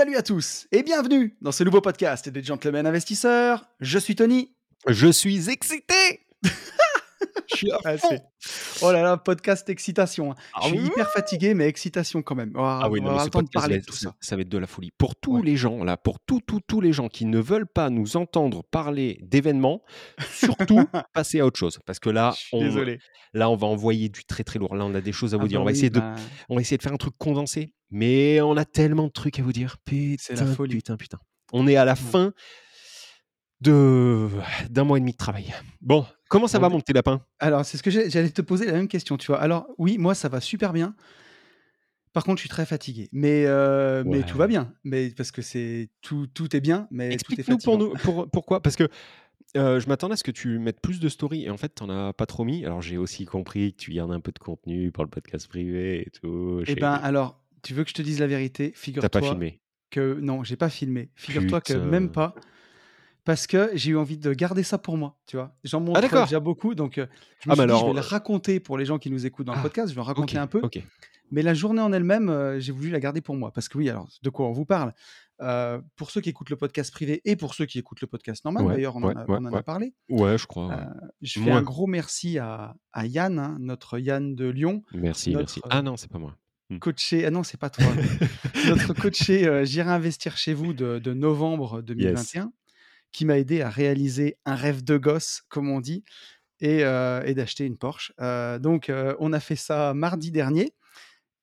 Salut à tous et bienvenue dans ce nouveau podcast des Gentlemen Investisseurs. Je suis Tony. Je suis excité Je suis à ah, fond. Oh là là, podcast excitation. Hein. je suis hyper fatigué, mais excitation quand même. ah oui, on va le temps de parler de tout ça. Ça va être de la folie. Pour tous les gens, là, pour tous, tous, tous les gens qui ne veulent pas nous entendre parler d'événements, surtout passer à autre chose. Parce que là, on, là, on va envoyer du très très lourd. Là, on a des choses à vous ah dire. Bah on, va essayer de, bah on va essayer de faire un truc condensé. Mais on a tellement de trucs à vous dire. C'est la folie. Putain, putain. On est à la fin de d'un mois et demi de travail. Bon, comment ça va mon petit lapin? Alors, c'est ce que j'allais te poser la même question, tu vois. Alors, oui, moi ça va super bien. Par contre, je suis très fatigué, mais euh, mais tout va bien. Mais parce que c'est tout tout est bien, mais explique-nous pour nous pour, pourquoi? Parce que euh, je m'attendais à ce que tu mettes plus de stories et en fait, tu n'en as pas trop mis. Alors, j'ai aussi compris que tu gardes un peu de contenu pour le podcast privé et tout. Eh ben, alors, tu veux que je te dise la vérité? Figure-toi. pas filmé Que non, j'ai pas filmé. Figure-toi que même pas parce que j'ai eu envie de garder ça pour moi, tu vois. J'en montre ah, déjà beaucoup, donc je me ah, suis dit, je vais le raconter pour les gens qui nous écoutent dans le ah, podcast, je vais en raconter un peu. Mais la journée en elle-même, j'ai voulu la garder pour moi. Parce que oui, alors, de quoi on vous parle? Pour ceux qui écoutent le podcast privé et pour ceux qui écoutent le podcast normal, d'ailleurs, on, en a parlé. Ouais, je crois. je fais un gros merci à, Yann, hein, notre Yann de Lyon. Merci, merci. Ah non, c'est pas moi. Mmh. Coaché, ah non, c'est pas toi. notre coaché J'irai investir chez vous de, novembre 2021 qui m'a aidé à réaliser un rêve de gosse, comme on dit, et, d'acheter une Porsche. donc, on a fait ça mardi dernier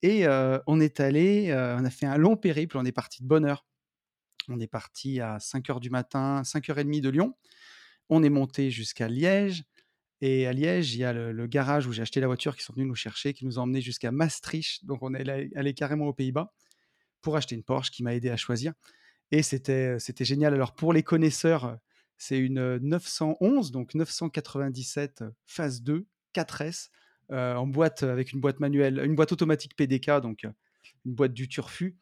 et on est allé, on a fait un long périple, on est parti de bonne heure. On est parti à 5 h du matin, 5h30 de Lyon. On est monté jusqu'à Liège. Et à Liège, il y a le, garage où j'ai acheté la voiture qui sont venus nous chercher, qui nous ont emmenés jusqu'à Maastricht. Donc, on est allé carrément aux Pays-Bas pour acheter une Porsche qui m'a aidé à choisir. Et c'était, c'était génial. Alors, pour les connaisseurs, c'est une 911, donc 997 phase 2, 4S, en boîte avec une boîte manuelle, une boîte automatique PDK, donc une boîte du turfu.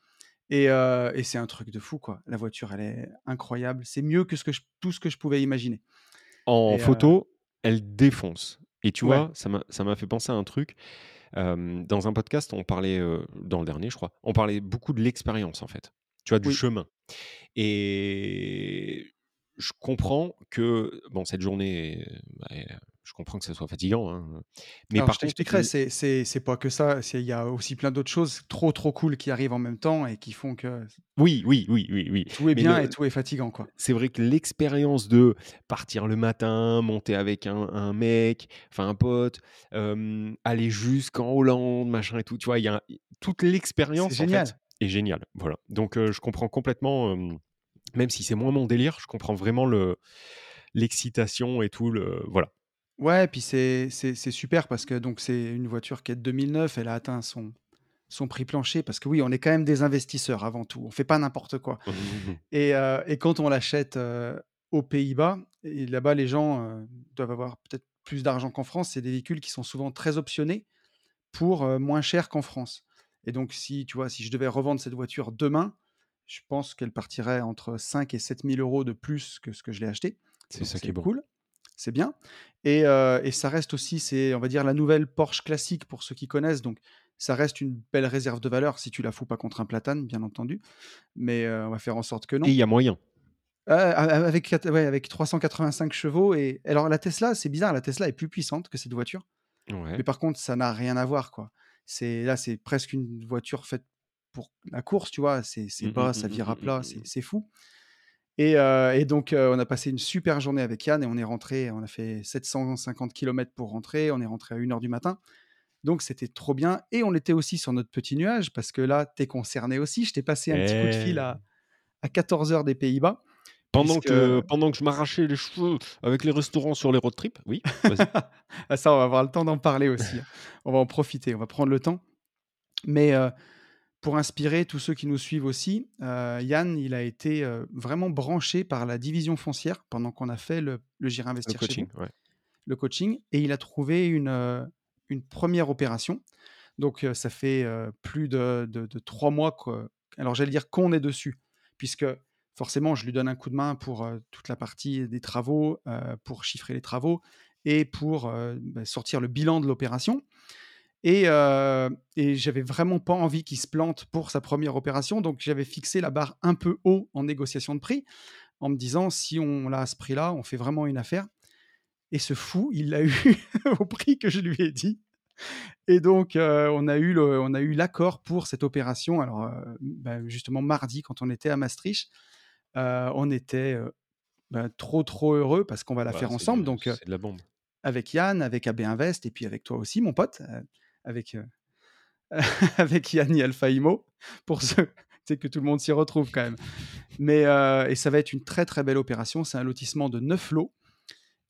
Et, et, c'est un truc de fou, quoi. La voiture, elle est incroyable. C'est mieux que, ce que tout ce que je pouvais imaginer. En photo, elle défonce. Et tu vois, ça m'a, ça m'a fait penser à un truc. dans un podcast, on parlait, dans le dernier, je crois, on parlait beaucoup de l'expérience, en fait tu vois, du chemin. Et je comprends que, bon, cette journée, bah, je comprends que ça soit fatigant. Hein, mais par je t'expliquerai, c'est pas que ça. Il y a aussi plein d'autres choses trop, trop cool qui arrivent en même temps et qui font que. Oui, oui, oui, oui. oui. Tout est bien et tout est fatigant, quoi. C'est vrai que l'expérience de partir le matin, monter avec un, mec, enfin un pote, aller jusqu'en Hollande, machin et tout, tu vois, il y a toute l'expérience. C'est génial est génial. Voilà. Donc je comprends complètement, même si c'est moins mon délire, je comprends vraiment le l'excitation et tout le voilà. Ouais, et puis c'est super parce que donc c'est une voiture qui est de 2009, elle a atteint son son prix plancher parce que oui, on est quand même des investisseurs avant tout. On fait pas n'importe quoi. et, et, quand on l'achète aux Pays-Bas, et là-bas les gens doivent avoir peut-être plus d'argent qu'en France, c'est des véhicules qui sont souvent très optionnés pour moins cher qu'en France. Et donc, si tu vois, si je devais revendre cette voiture demain, je pense qu'elle partirait entre 5 et 7 000 euros de plus que ce que je l'ai acheté. C'est ça qui est bon. cool. C'est bien. Et, et, ça reste aussi, c'est, on va dire, la nouvelle Porsche classique pour ceux qui connaissent. Donc, ça reste une belle réserve de valeur si tu la fous pas contre un platane, bien entendu. Mais on va faire en sorte que non. Et il y a moyen. avec, ouais, avec 385 chevaux. Et alors, la Tesla, c'est bizarre, la Tesla est plus puissante que cette voiture. Mais par contre, ça n'a rien à voir, quoi. C'est là, c'est presque une voiture faite pour la course, tu vois. C'est mmh bas, ça vire à plat, c'est fou. Et, et, donc, on a passé une super journée avec Yann et on est rentré, on a fait 750 km pour rentrer, on est rentré à 1h du matin. Donc, c'était trop bien. Et on était aussi sur notre petit nuage parce que là, tu es concerné aussi. Je t'ai passé un petit coup de fil à, à 14h des Pays-Bas pendant que pendant que je m'arrachais les cheveux avec les restaurants sur les road trips, oui, ah ça, on va avoir le temps d'en parler aussi, hein. On va en profiter, on va prendre le temps. Mais, pour inspirer tous ceux qui nous suivent aussi, Yann, il a été, vraiment branché par la division foncière pendant qu'on a fait le le Le investir chez coaching, ouais. le coaching et il a trouvé une, une 1 opération. Donc, ça fait, plus de de de 3 mois que alors j'allais dire qu'on est dessus, puisque forcément je lui donne un coup de main pour, toute la partie des travaux, pour chiffrer les travaux et pour, bah, sortir le bilan de l'opération et et j'avais vraiment pas envie qu'il se plante pour sa première opération, donc j'avais fixé la barre un peu haut en négociation de prix, en me disant: «Si on l'a à ce prix-là, on fait vraiment une affaire» et ce fou, il l'a eu au prix que je lui ai dit et donc, on a eu l'accord pour cette opération. Alors, bah, justement mardi quand on était à Maastricht, on était, bah, trop, trop heureux parce qu'on va la Bah, faire c'est ensemble de donc, c'est de la bombe. avec Yann, avec AB Invest et puis avec toi aussi mon pote, avec, avec Yann Alpha Imo pour ceux sais que tout le monde s'y retrouve quand même. Mais, et ça va être une très, très belle opération. C'est un lotissement de 9 lots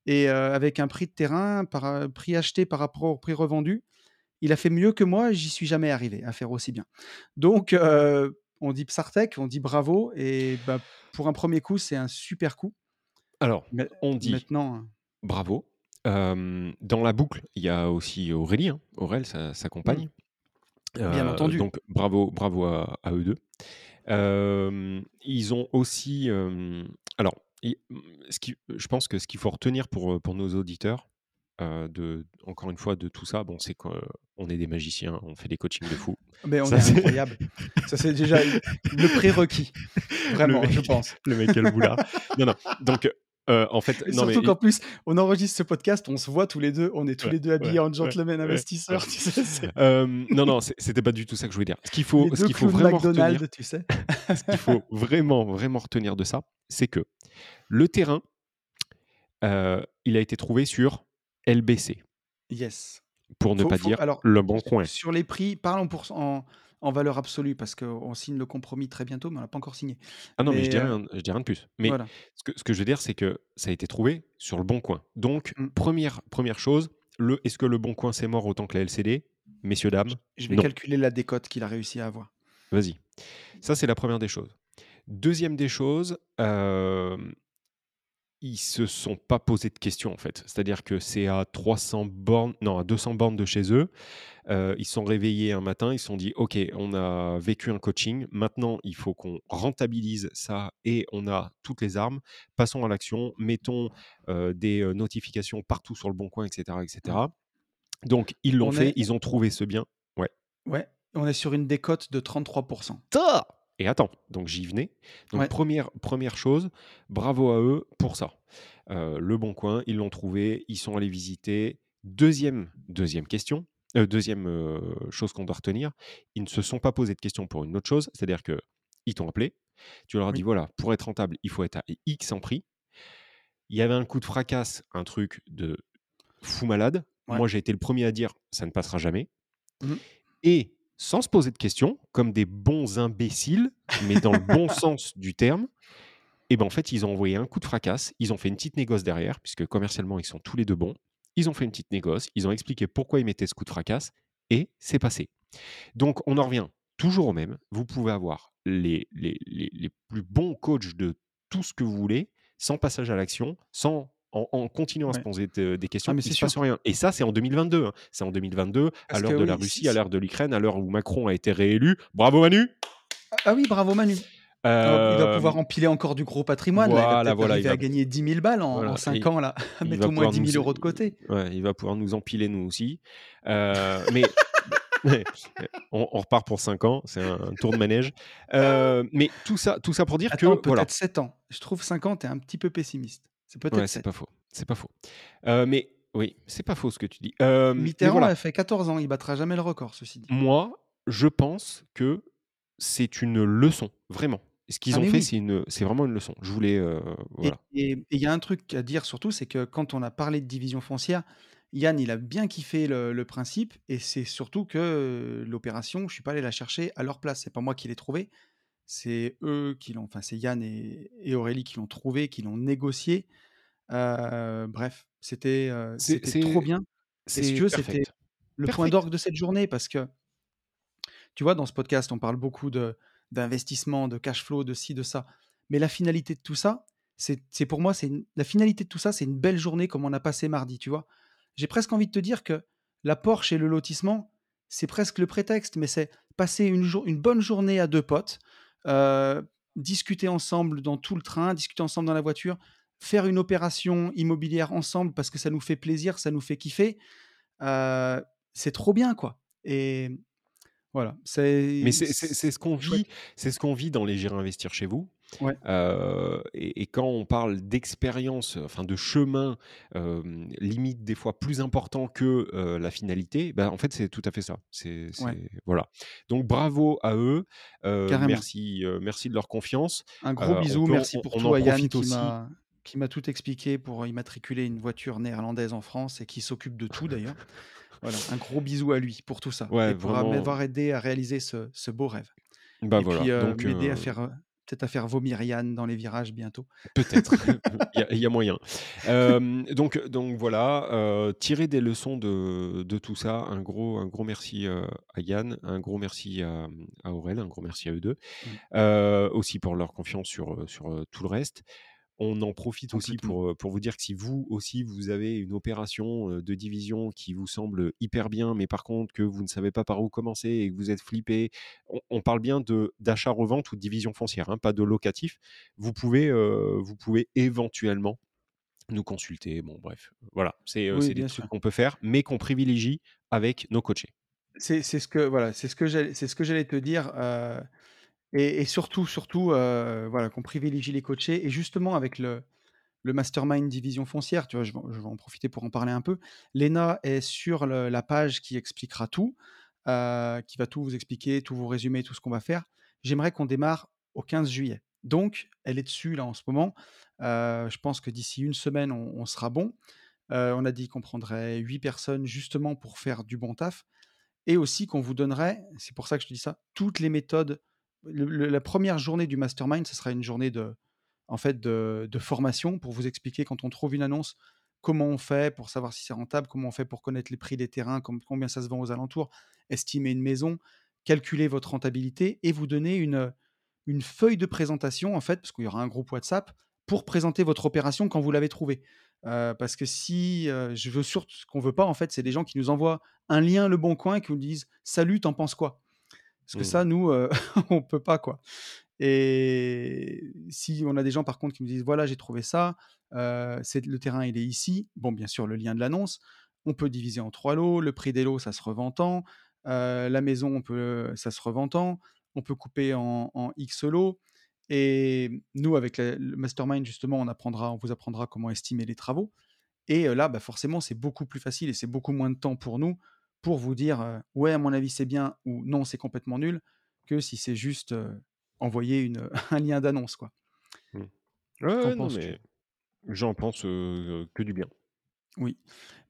et avec un prix de terrain par prix acheté par rapport au prix revendu. Il a fait mieux que moi, j'y suis jamais arrivé à faire aussi bien. Donc, on dit Psartek, on dit bravo et bah, pour un premier coup, c'est un super coup. Alors, Mais on dit maintenant, bravo. Dans la boucle, il y a aussi Aurélie, hein, Aurel, sa sa Mmh. compagne. Bien entendu. donc bravo bravo à à eux 2. Hem, ils ont aussi, alors i ce qui je pense que ce qu'il faut retenir pour, pour nos auditeurs, heu, de encore une fois de tout ça, bon, c'est qu'on est des magiciens, on fait des coachings de fou. Mais on Ça est c'est incroyable. Ça, c'est déjà le prérequis, vraiment, mec je pense. le mec le boulard. Non, non, donc heu, en fait, non mais surtout i qu'en plus, on enregistre ce podcast, on se voit tous les 2, on est tous Ouais, les 2 habillés ouais, en gentleman ouais, investisseurs, tu sais? Non, non, c'était pas du tout ça que je voulais dire. Ce qu'il faut les ce 2 qu'il faut vraiment retenir tu sais? ce qu'il faut vraiment, vraiment retenir de ça, c'est que le terrain, il a été trouvé sur LBC. Yes. Pour ne Faut pas faut dire alors, Le Bon Coin. sur les prix, parlons en pourc en en valeur absolue parce qu'on signe le compromis très bientôt, mais on l'a pas encore signé. Ah non, mais je Mais, dis heu rien je dis rien de plus. Mais voilà. ce que ce que je veux dire, c'est que ça a été trouvé sur Le Bon Coin. Donc Mmh. 1re 1re chose, le est-ce que Le Bon Coin, c'est mort autant que la LCD? Messieurs, dames, Je vais non. calculer la décote qu'il a réussi à avoir. Vas-y. Ça, c'est la 1re des choses. 2e des choses, hem ils se sont pas posé de questions, en fait. C'est-à-dire que c'est à 300 bornes non, à 200 bornes de chez eux. Heu, ils se sont réveillés un matin, ils se sont dit: «OK, on a vécu un coaching, maintenant il faut qu'on rentabilise ça et on a toutes les armes. Passons à l'action, mettons, heu, des, heu, notifications partout sur Le Bon Coin» et cetera et Mmh. cetera. Donc ils l'ont On fait, est ils ont trouvé ce bien ouais. Ouais, on est sur une décote de 33 Ta et attends, donc j'y venais. Donc Ouais. 1re 1re chose, bravo à eux pour ça. Heu, Le Bon Coin, ils l'ont trouvé, ils sont allés visiter. 2e 2e question, heu, 2e, heu, chose qu'on doit retenir, ils ne se sont pas posés de questions pour une autre chose, c'est-à-dire qu'ils t'ont appelé, tu leur as dit. «Voilà, pour être rentable, il faut être à X en prix». Il y avait un coup de fracasse, un truc de fou malade. Ouais. Moi, j'ai été le 1er à dire: «Ça ne passera jamais» Mmh. et sans se poser de questions, comme des bons imbéciles, mais dans le bon sens du terme, et ben, en fait, ils ont envoyé un coup de fracasse, ils ont fait une petite négoce derrière, puisque commercialement, ils sont tous les 2 bons. Ils ont fait une petite négoce, ils ont expliqué pourquoi ils mettaient ce coup de fracasse et c'est passé. Donc on en revient toujours au même, vous pouvez avoir les les les les plus bons coachs de tout ce que vous voulez, sans passage à l'action, sans en en continuant à se poser de des Ah questions, mais c'est se passe sûr. rien et ça, c'est en 2022, hein. C'est en 2022, à Parce l'heure de la oui, Russie, à l'heure de l'Ukraine, à l'heure où Macron a été réélu. Bravo Manu! Ah ah oui, bravo Manu! Il doit pouvoir Hem empiler encore du gros patrimoine là, il va voilà, il arriver à va gagner 10 000 balles en en voilà 5 et ans là, mettre va au moins pouvoir 10 nous 000 e € de côté. ouais, il va pouvoir nous empiler nous aussi. Heu, mais on on repart pour 5 ans, c'est un tour de manège. Heu, mais tout ça tout ça pour dire Attends, que voilà. peut-être 7 ans. Je trouve 5 ans, tu es un petit peu pessimiste. C'est Ouais, peut-être c'est 7. pas faux, c'est pas faux. Heu, mais oui, c'est pas faux ce que tu dis. Mais Mitterrand voilà. a fait 14 ans, il battra jamais le record, ceci dit. Moi, je pense que c'est une leçon, vraiment. Ce qu'ils Ah ont fait, oui! c'est une c'est vraiment une leçon. Je voulais, voilà. et et il y a un truc à dire surtout, c'est que quand on a parlé de division foncière, Yann, il a bien kiffé le le principe et c'est surtout que l'opération, je suis pas allé la chercher à leur place. C'est pas moi qui l'ai trouvée, c'est eux qui l'ont, enfin c'est Yann et, Aurélie qui l'ont trouvé, qui l'ont négocié. bref, c'était c'était trop bien. C'est que c'était le point d'orgue de cette journée parce que tu vois, dans ce podcast, on parle beaucoup de d'investissement, de cash flow, de ci, de ça. Mais la finalité de tout ça, c'est pour moi, c'est la finalité de tout ça, c'est une belle journée comme on a passé mardi, tu vois. J'ai presque envie de te dire que la Porsche et le lotissement, c'est presque le prétexte, mais c'est passer une, une bonne journée à deux potes, euh, discuter ensemble dans tout le train, discuter ensemble dans la voiture, faire une opération immobilière ensemble parce que ça nous fait plaisir, ça nous fait kiffer. Euh, c'est trop bien, quoi. Et voilà. Mais c'est ce qu'on vit, c'est ce qu'on vit dans les Gérer Investir chez vous. Euh, et, quand on parle d'expérience, enfin de chemin, limite des fois plus important que la finalité, ben en fait c'est tout à fait ça. C'est voilà. Donc bravo à eux. merci, merci de leur confiance. Un gros bisou, merci pour tout à Yann qui m'a tout expliqué pour immatriculer une voiture néerlandaise en France et qui s'occupe de tout d'ailleurs. Voilà, un gros bisou à lui pour tout ça et pour m'avoir aidé à réaliser ce, ce beau rêve. Bah et voilà. puis euh, m'aider à faire peut-être à faire vomir Yann dans les virages bientôt. Peut-être, il y, a moyen. Euh, donc, donc voilà, euh, tirer des leçons de, de, tout ça. Un gros, un gros merci à Yann, un gros merci à, à Aurel, un gros merci à eux deux. Mmh. aussi pour leur confiance sur, sur tout le reste. On en profite aussi pour, pour vous dire que si vous aussi, vous avez une opération de division qui vous semble hyper bien, mais par contre que vous ne savez pas par où commencer et que vous êtes flippé, on, parle bien d'achat-revente ou de division foncière, hein, pas de locatif. Vous pouvez, vous pouvez éventuellement nous consulter. Bon, bref, voilà, c'est des trucs qu'on peut faire, mais qu'on privilégie avec nos coachés. C'est ce que voilà, c'est ce que j'allais te dire. Et, surtout, surtout, euh, voilà, qu'on privilégie les coachés. Et justement, avec le, le mastermind division foncière, tu vois, je vais, en profiter pour en parler un peu. Léna est sur la page qui expliquera tout, euh, qui va tout vous expliquer, tout vous résumer, tout ce qu'on va faire. J'aimerais qu'on démarre au 15 juillet. Donc, elle est dessus là en ce moment. Euh, je pense que d'ici une semaine, on, sera bon. on a dit qu'on prendrait 8 personnes justement pour faire du bon taf. Et aussi qu'on vous donnerait, c'est pour ça que je te dis ça, toutes les méthodes la première journée du mastermind, ce sera une journée de, en fait, de, formation pour vous expliquer quand on trouve une annonce, comment on fait pour savoir si c'est rentable, comment on fait pour connaître les prix des terrains, combien ça se vend aux alentours, estimer une maison, calculer votre rentabilité et vous donner une, feuille de présentation, en fait, parce qu'il y aura un groupe WhatsApp, pour présenter votre opération quand vous l'avez trouvée. Euh, parce que si euh, je veux surtout ce qu'on veut pas, en fait, c'est des gens qui nous envoient un lien Le Bon Coin qui nous disent Salut, t'en penses quoi? Parce que mmh. ça, nous, on on peut pas, quoi. Et si on a des gens, par contre, qui nous disent, voilà, j'ai trouvé ça, c'est le terrain, il est ici. Bon, bien sûr, le lien de l'annonce. On peut diviser en trois lots. Le prix des lots, ça se revend tant. la maison, on peut, ça se revend tant. On peut couper en, X lots. Et nous, avec le mastermind, justement, on apprendra, on vous apprendra comment estimer les travaux. Et là, bah, forcément, c'est beaucoup plus facile et c'est beaucoup moins de temps pour nous pour vous dire ouais, à mon avis, c'est bien ou non, c'est complètement nul, que si c'est juste envoyer une, un lien d'annonce. quoi. Mmh. Ouais, non, mais j'en pense que du bien. Oui.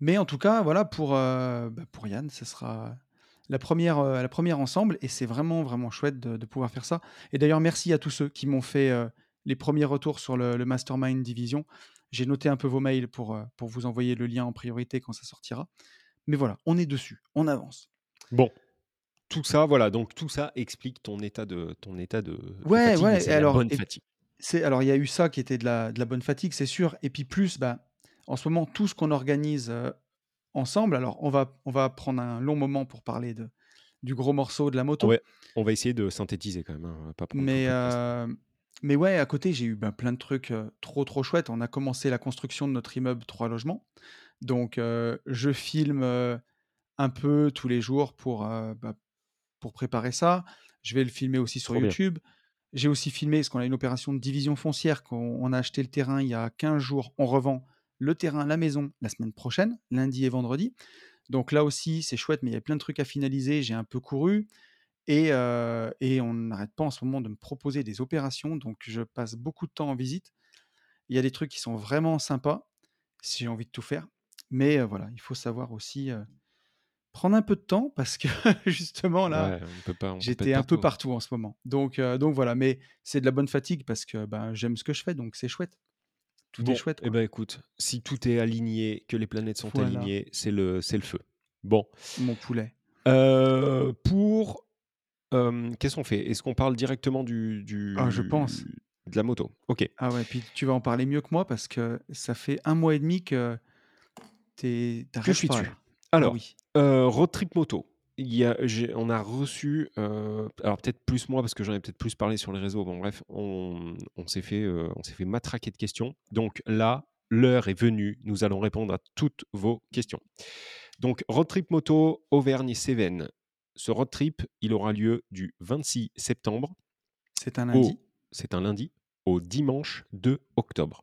Mais en tout cas, voilà, pour, bah, pour Yann, ce sera la première, la première ensemble et c'est vraiment, vraiment chouette de, pouvoir faire ça. Et d'ailleurs, merci à tous ceux qui m'ont fait les premiers retours sur le, le Mastermind Division. J'ai noté un peu vos mails pour, pour vous envoyer le lien en priorité quand ça sortira. Mais voilà, on est dessus, on avance. Bon, tout ça, voilà, donc tout ça explique ton état de ton état de, ouais, fatigue. Ouais, alors, bonne fatigue. C'est alors il y a eu ça qui était de la, de la bonne fatigue, c'est sûr. Et puis plus, bah, en ce moment, tout ce qu'on organise euh, ensemble. Alors on va on va prendre un long moment pour parler de du gros morceau de la moto. Ouais, on va essayer de synthétiser quand même, hein, pas mais euh, mais ouais, à côté j'ai eu ben, plein de trucs euh, trop trop chouettes. On a commencé la construction de notre immeuble trois logements. Donc, je filme un peu tous les jours pour, bah, pour préparer ça. Je vais le filmer aussi sur YouTube. J'ai aussi filmé, parce qu'on a une opération de division foncière, qu'on a acheté le terrain il y a 15 jours. On revend le terrain, la maison, la semaine prochaine, lundi et vendredi. Donc là aussi, c'est chouette, mais il y a plein de trucs à finaliser. J'ai un peu couru. Et, et on n'arrête pas en ce moment de me proposer des opérations. Donc je passe beaucoup de temps en visite. Il y a des trucs qui sont vraiment sympas, si j'ai envie de tout faire. Mais voilà, il faut savoir aussi prendre un peu de temps parce que justement là, j'étais un peu partout en ce moment. Donc, donc voilà, mais c'est de la bonne fatigue parce que ben, j'aime ce que je fais, donc c'est chouette. Tout est chouette. Eh ben écoute, si tout est aligné, que les planètes sont alignées, c'est le, c'est le feu. Bon. Mon poulet. pour qu'est-ce qu'on fait? Est-ce qu'on parle directement du, du ah, je pense. de la moto? Ok. Ah ouais, puis tu vas en parler mieux que moi parce que ça fait un mois et demi que t'es, que je suis dessus. Alors, oui. road trip moto. Il y a, on a reçu, alors peut-être plus moi parce que j'en ai peut-être plus parlé sur les réseaux. Bon bref, on, on s'est fait, on s'est fait matraquer de questions. Donc là, l'heure est venue. Nous allons répondre à toutes vos questions. Donc road trip moto Auvergne-Cévennes. Ce road trip, il aura lieu du 26 septembre. C'est un lundi? C'est un lundi au dimanche 2 octobre.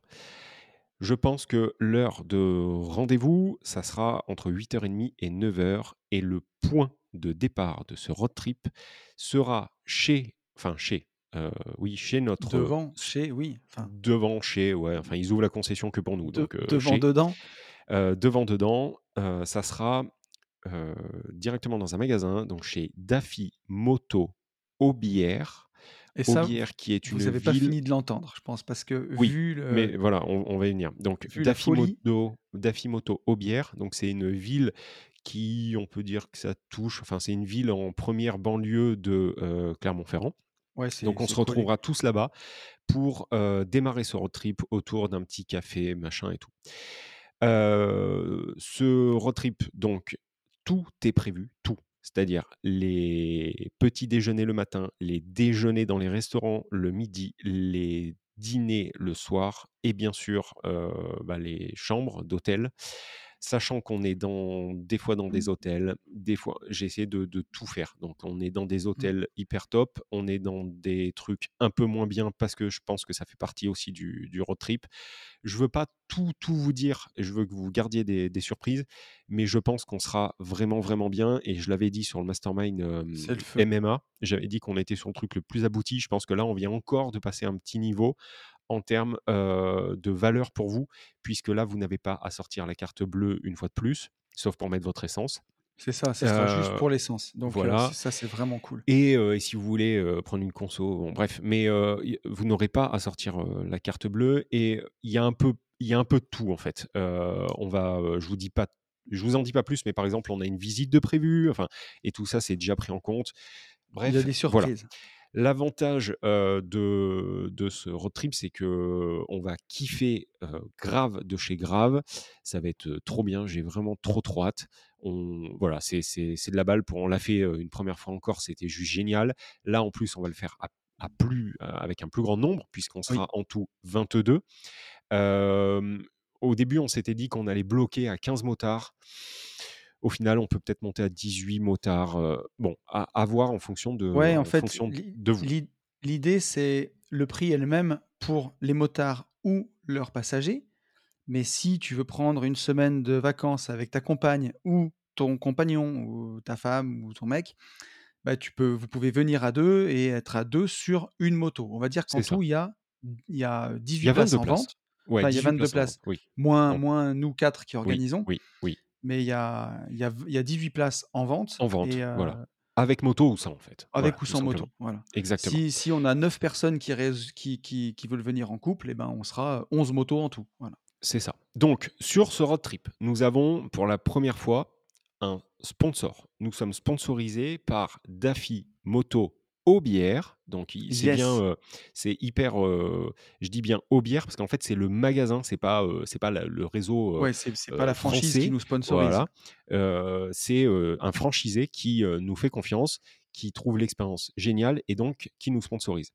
Je pense que l'heure de rendez-vous, ça sera entre 8h30 et 9h. Et le point de départ de ce road trip sera chez, enfin chez, euh, oui, chez notre. Devant, chez, oui. Devant, chez, ouais. Enfin, ils ouvrent la concession que pour nous. donc, euh, devant, dedans. Euh, devant, dedans, ça sera directement dans un magasin, donc chez Daffy Moto Aubière. Et ça, qui est une vous n'avez pas fini de l'entendre, je pense, parce que oui, vu le... mais voilà, on, va y venir. Donc Daffy Moto, Daffy Moto Aubière, donc c'est une ville qui, on peut dire que ça touche, enfin c'est une ville en première banlieue de Clermont-Ferrand. Ouais, donc on se retrouvera tous là-bas pour démarrer ce road trip autour d'un petit café, machin et tout. ce road trip, donc tout est prévu, tout. C'est-à-dire les petits déjeuners le matin, les déjeuners dans les restaurants le midi, les dîners le soir et bien sûr bah, les chambres d'hôtel sachant qu'on est dans des fois dans des mmh. hôtels, des fois j'ai essayé de, tout faire. Donc on est dans des mmh. hôtels hyper top, on est dans des trucs un peu moins bien parce que je pense que ça fait partie aussi du, road trip. Je veux pas tout tout vous dire, je veux que vous gardiez des, surprises, mais je pense qu'on sera vraiment vraiment bien. Et je l'avais dit sur le mastermind MMA, j'avais dit qu'on était sur le truc le plus abouti. Je pense que là on vient encore de passer un petit niveau en termes de valeur pour vous, puisque là, vous n'avez pas à sortir la carte bleue une fois de plus, sauf pour mettre votre essence. C'est ça, c'est juste pour l'essence. Donc voilà. ça, c'est vraiment cool. Et, si vous voulez prendre une conso, bon, bref, mais vous n'aurez pas à sortir la carte bleue. Et il y a un peu, il y a un peu de tout en fait. on va, je vous dis pas, je vous en dis pas plus, mais par exemple, on a une visite de prévu, enfin, et tout ça, c'est déjà pris en compte. Bref, il y a des surprises. L'avantage de, de, ce road trip, c'est que on va kiffer grave de chez grave. Ça va être trop bien. J'ai vraiment trop trop hâte. On, voilà, c'est de la balle. Pour, on l'a fait une première fois encore, c'était juste génial. Là, en plus, on va le faire à, plus, avec un plus grand nombre, puisqu'on sera en tout 22. au début, on s'était dit qu'on allait bloquer à 15 motards. Au final, on peut peut-être monter à 18 motards. bon, à, voir en fonction de, ouais, en, fait, de vous. L'idée, c'est le prix est le même pour les motards ou leurs passagers. Mais si tu veux prendre une semaine de vacances avec ta compagne ou ton compagnon ou ta femme ou ton mec, bah tu peux, vous pouvez venir à deux et être à deux sur une moto. On va dire qu'en tout, il y a, il y a 18 places en vente. il y a 22 places. Oui. Moins, moins nous quatre qui organisons. Oui, oui mais il y a, y, a, y a 18 places en vente. En vente, voilà. Avec moto ou sans, en fait. Avec ou sans moto, voilà. Exactement. Si, si, on a 9 personnes qui, qui, qui, qui, veulent venir en couple, et eh ben, on sera 11 motos en tout. Voilà. C'est ça. Donc, sur ce road trip, nous avons pour la première fois un sponsor. Nous sommes sponsorisés par Daffy Moto Aubière. Donc c'est bien, euh, c'est hyper. Euh, je dis bien Aubière parce qu'en fait c'est le magasin, c'est pas, euh, c'est pas le réseau. ouais, c'est pas la franchise qui nous sponsorise. Voilà. c'est un franchisé qui nous fait confiance, qui trouve l'expérience géniale et donc qui nous sponsorise.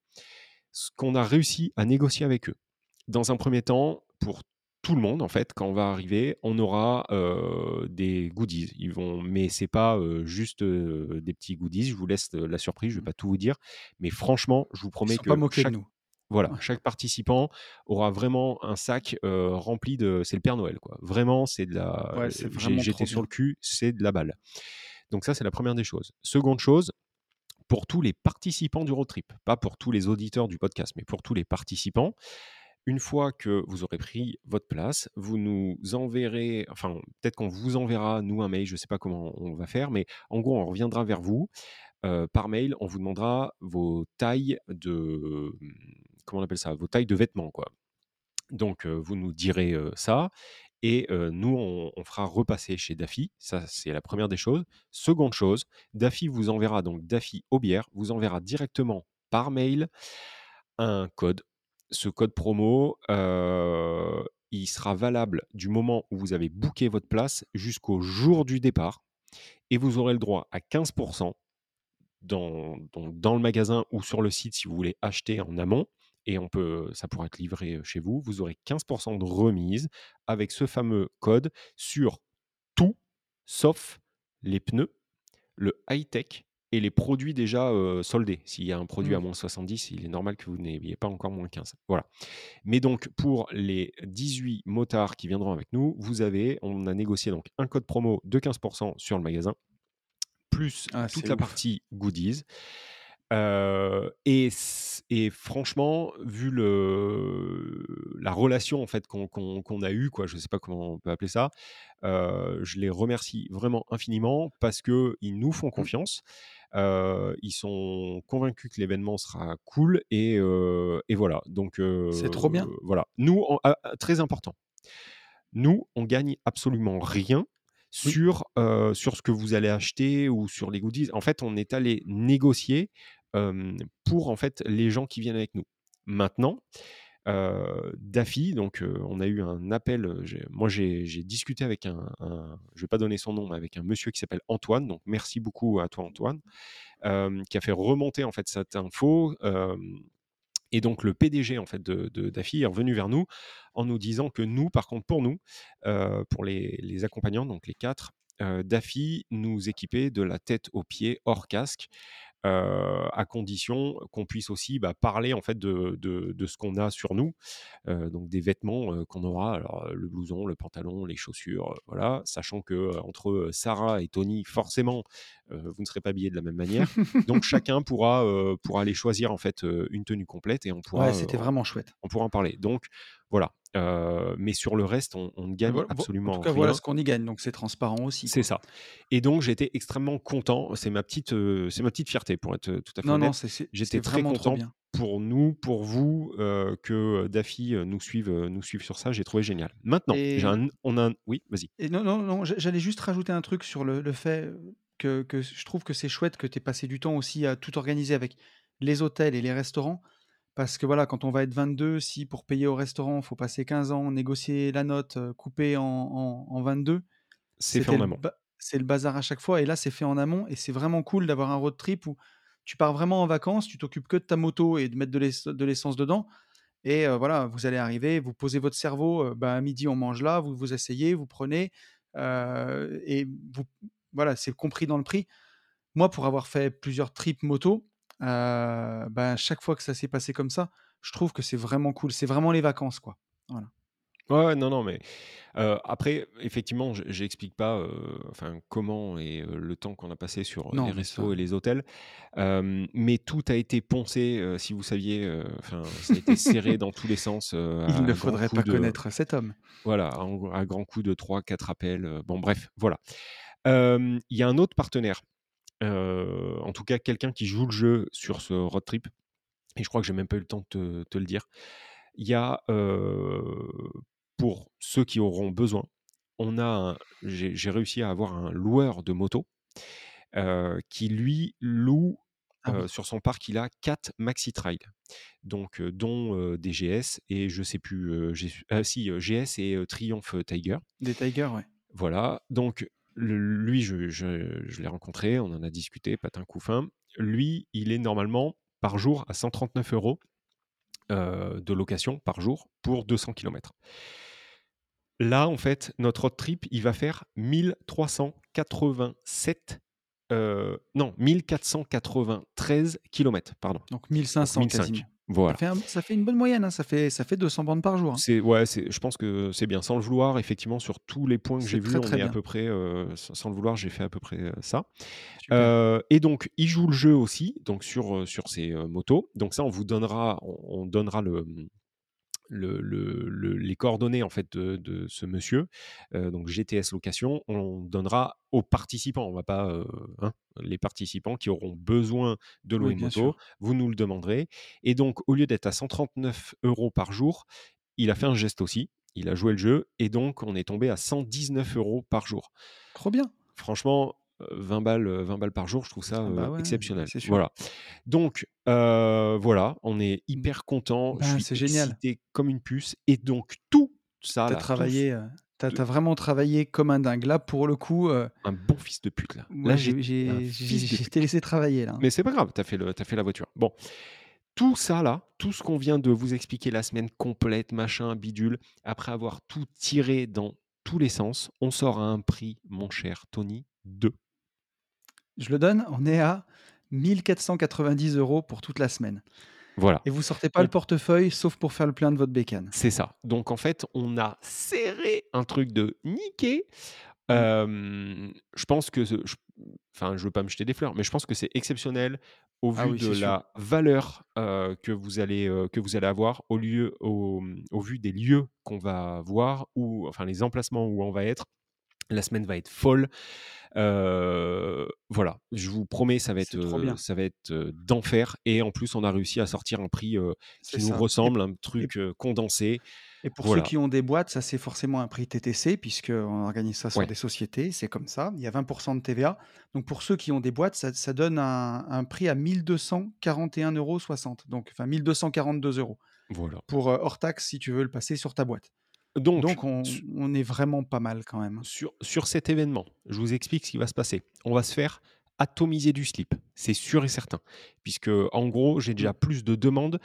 Ce qu'on a réussi à négocier avec eux. Dans un premier temps, pour tout le monde en fait quand on va arriver on aura des goodies. Ils vont mais c'est pas juste des petits goodies. Je vous laisse la surprise je vais mmh. pas tout vous dire. Mais franchement je vous promets que pas chaque, nous. voilà chaque participant aura vraiment un sac rempli de c'est le Père Noël quoi. Vraiment c'est de la ouais, j'étais sur le cul c'est de la balle. Donc ça c'est la première des choses. Seconde chose pour tous les participants du road trip pas pour tous les auditeurs du podcast mais pour tous les participants une fois que vous aurez pris votre place, vous nous enverrez, enfin peut-être qu'on vous enverra, nous, un mail, je ne sais pas comment on va faire, mais en gros, on reviendra vers vous par mail, on vous demandera vos tailles de, comment on appelle ça, vos tailles de vêtements, quoi. Donc, vous nous direz ça et nous, on, fera repasser chez Daffy. Ça, c'est la première des choses. Seconde chose, Daffy vous enverra, donc Daffy Aubière, vous enverra directement par mail un code. Ce code promo, il sera valable du moment où vous avez booké votre place jusqu'au jour du départ. Et vous aurez le droit à 15% dans, dans, le magasin ou sur le site si vous voulez acheter en amont et on peut, ça pourra être livré chez vous. Vous aurez 15% de remise avec ce fameux code sur tout sauf les pneus, le high-tech et les produits déjà soldés. S'il y a un produit à mmh. moins 70, il est normal que vous n'ayez pas encore moins 15. Voilà. Mais donc, pour les 18 motards qui viendront avec nous, vous avez, on a négocié donc un code promo de 15% sur le magasin, plus ah, toute la partie goodies et, et, franchement, vu le, la relation en fait qu'on a eue, quoi, je ne sais pas comment on peut appeler ça, je les remercie vraiment infiniment parce que ils nous font mmh. confiance. ils sont convaincus que l'événement sera cool et, et voilà. Donc c'est trop bien. Voilà. Nous, ah, ah, très important. Nous, on gagne absolument rien sur, sur ce que vous allez acheter ou sur les goodies. En fait, on est allé négocier pour en fait les gens qui viennent avec nous. Maintenant, euh, Daffy, donc on a eu un appel. Moi, j'ai discuté avec un, je vais pas donner son nom, mais avec un monsieur qui s'appelle Antoine. Donc, merci beaucoup à toi, Antoine, qui a fait remonter en fait cette info. et donc, le PDG en fait de, de Daffy est revenu vers nous en nous disant que nous, par contre, pour nous, pour les, accompagnants, donc les quatre, Daffy nous équipait de la tête aux pieds hors casque à condition qu'on puisse aussi bah, parler en fait de, de, ce qu'on a sur nous, donc des vêtements qu'on aura, alors le blouson, le pantalon, les chaussures, voilà, sachant que entre Sarah et Tony, forcément, vous ne serez pas habillés de la même manière, donc chacun pourra pourra aller choisir en fait une tenue complète et on pourra. Ouais, c'était vraiment chouette. On pourra en parler. Donc voilà, mais sur le reste, on, ne gagne absolument en tout cas, Voilà ce qu'on y gagne, donc c'est transparent aussi. C'est ça. Et donc j'étais extrêmement content. C'est ma petite, c'est ma petite fierté pour être tout à fait non, honnête. Non, j'étais très content pour nous, pour vous, que Daffy nous suive, nous suive sur ça. J'ai trouvé génial. Maintenant, on a, oui, vas-y. Non, non, non. J'allais juste rajouter un truc sur le, fait que, que, je trouve que c'est chouette que tu aies passé du temps aussi à tout organiser avec les hôtels et les restaurants. Parce que voilà, quand on va être 22, si pour payer au restaurant, il faut passer 15 ans, négocier la note, couper en, en, 22, c'est fait en amont. C'est le bazar à chaque fois. Et là, c'est fait en amont. Et c'est vraiment cool d'avoir un road trip où tu pars vraiment en vacances, tu t'occupes que de ta moto et de mettre de l'essence dedans. Et voilà, vous allez arriver, vous posez votre cerveau, bah, à midi on mange là, vous vous asseyez, vous prenez, et vous, voilà, c'est compris dans le prix. Moi, pour avoir fait plusieurs trips moto, bah, chaque fois que ça s'est passé comme ça, je trouve que c'est vraiment cool. C'est vraiment les vacances, quoi. Voilà. Ouais, non, non, mais après, effectivement, j'explique pas enfin, comment et le temps qu'on a passé sur les restos et les hôtels, mais tout a été poncé, si vous saviez, enfin, ça a été serré dans tous les sens. Il ne faudrait pas connaître cet homme. Voilà, à, grand coup de 3-4 appels. bon, bref, voilà. Il y a un autre partenaire en tout cas quelqu'un qui joue le jeu sur ce road trip, et je crois que j'ai même pas eu le temps de te, le dire. Il y a, pour ceux qui auront besoin, on a j'ai réussi à avoir un loueur de moto qui lui loue ah sur son parc, il a 4 maxi trail, donc dont des GS et je sais plus, ah si GS et Triumph Tiger. Des Tiger, ouais. Voilà, donc lui, je, l'ai rencontré, on en a discuté, patin coup fin. Lui, il est normalement par jour à 139 euros euh, de location par jour pour 200 km. Là, en fait, notre road trip, il va faire 1387 euh, non, 1493 km, pardon. Donc 1500 quasiment. Voilà. Ça fait, une bonne moyenne, hein. ça, fait, ça fait 200 bandes par jour. Hein. C'est ouais, je pense que c'est bien. Sans le vouloir, effectivement, sur tous les points que j'ai vus, on est à peu près, euh, sans le vouloir, j'ai fait à peu près euh, ça. Euh, et donc, il joue le jeu aussi, donc sur, sur ses motos. Donc ça, on vous donnera, on, donnera le, les coordonnées en fait de, ce monsieur, donc GTS Location, on donnera aux participants. On va pas hein, les participants qui auront besoin de louer une moto, vous nous le demanderez. Et donc au lieu d'être à 139 euros par jour, il a fait un geste aussi. Il a joué le jeu et donc on est tombé à 119 euros par jour. Trop bien. Franchement, 20 balles, 20 balles par jour, je trouve ça ah bah exceptionnel. Voilà. Donc voilà, on est mmh. hyper content. bah, suis génial. comme une puce et donc tout ça. T'as travaillé. T'as as vraiment travaillé comme un dingue. Là, pour le coup. Un bon fils de pute, là. là, j'ai été laissé travailler, là. Mais c'est pas grave, t'as fait, as fait la voiture. Bon. Tout ça, là, tout ce qu'on vient de vous expliquer la semaine complète, machin, bidule, après avoir tout tiré dans tous les sens, on sort à un prix, mon cher Tony, de je le donne, on est à 1490 euros pour toute la semaine. Voilà. Et vous sortez pas le portefeuille sauf pour faire le plein de votre bécane. C'est ça. Donc en fait, on a serré un truc de niquer. Mmh. je pense que, je, enfin, je veux pas me jeter des fleurs, mais je pense que c'est exceptionnel au ah vu de la valeur que vous allez que vous allez avoir au lieu au, au vu des lieux qu'on va voir ou enfin les emplacements où on va être. La semaine va être folle voilà, je vous promets, ça va être, ça va être d'enfer. Et en plus, on a réussi à sortir un prix qui nous ressemble, un truc condensé. Et pour ceux qui ont des boîtes, ça c'est forcément un prix TTC, puisqu'on organise ça sur des sociétés, c'est comme ça. Il y a 20% de TVA. Donc pour ceux qui ont des boîtes, ça, donne un, prix à 1241,60 euros. Donc, enfin 1242 euros. Voilà. Pour hors taxe, si tu veux le passer sur ta boîte. Donc, on, est vraiment pas mal quand même. Sur, sur cet événement, je vous explique ce qui va se passer. On va se faire atomiser du slip, c'est sûr et certain. Puisque, en gros, j'ai déjà plus de demandes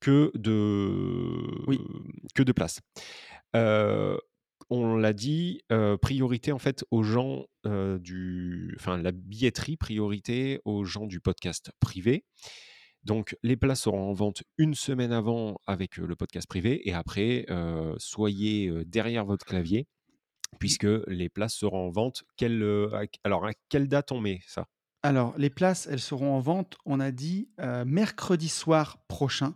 que de, oui. que de places. Euh, on l'a dit, euh, priorité en fait aux gens euh, du. Enfin, la billetterie, priorité aux gens du podcast privé. Donc, les places seront en vente une semaine avant avec le podcast privé. Et après, soyez derrière votre clavier, puisque les places seront en vente. alors, à quelle date on met ça? Alors, les places, elles seront en vente, on a dit, mercredi soir prochain.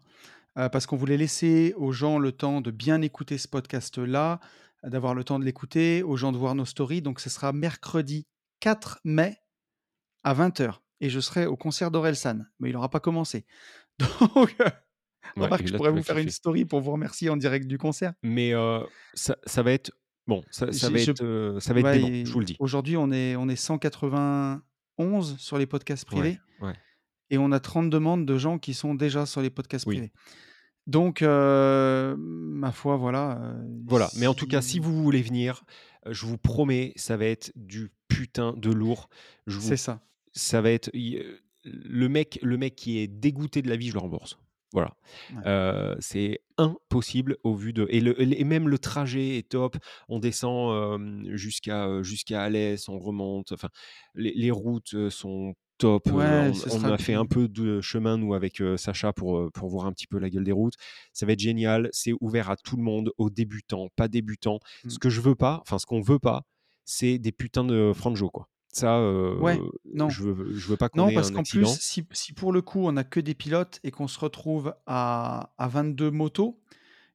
parce qu'on voulait laisser aux gens le temps de bien écouter ce podcast-là, d'avoir le temps de l'écouter, aux gens de voir nos stories. Donc, ce sera mercredi 4 mai à 20h et je serai au concert d'Orelsan, mais il n'aura pas commencé. Donc, je pourrais vous faire une story pour vous remercier en direct du concert. Mais ça, ça, va être bon, ça, va, être, ça va être je vous le dis. Aujourd'hui, on est, on est 191 sur les podcasts privés. Et on a 30 demandes de gens qui sont déjà sur les podcasts privés. Donc, ma foi, voilà. voilà, mais en tout cas, si vous voulez venir, je vous promets, ça va être du putain de lourd. C'est ça ça va être le mec, le mec qui est dégoûté de la vie, je le rembourse. Voilà. c'est impossible au vu de. Et, le, et, même le trajet est top. On descend jusqu'à jusqu'à Alès, on remonte. Enfin, les, routes sont top. on, a fait un peu de chemin, nous, avec Sacha, pour, pour voir un petit peu la gueule des routes. Ça va être génial. C'est ouvert à tout le monde, aux débutants, pas débutants. Ce mmh. que je veux pas, enfin, ce qu'on veut pas, c'est des putains de franjo, quoi. Ça, ouais, non. Je, veux, je veux pas qu'on Non, parce qu'en plus, si, si, pour le coup, on n'a que des pilotes et qu'on se retrouve à, à 22 motos,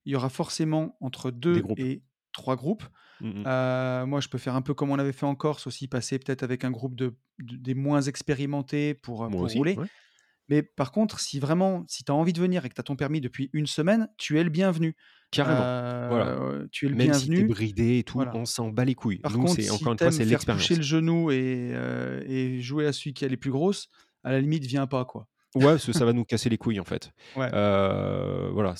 il y aura forcément entre 2 et 3 groupes. Mmh moi, je peux faire un peu comme on avait fait en Corse aussi, passer peut-être avec un groupe de, des moins expérimentés pour, pour rouler. Mais par contre, si vraiment, si tu as envie de venir et que tu as ton permis depuis une semaine, tu es le bienvenu. Carrément. Euh, tu es le Même bienvenu. si bridé et tout, on s'en bat les couilles. Par contre, si encore une fois, c'est l'expérience. toucher le genou et, euh, et, jouer à celui qui a les plus grosses, à la limite, viens pas quoi. Ouais, ça va nous casser les couilles en fait. Euh, voilà,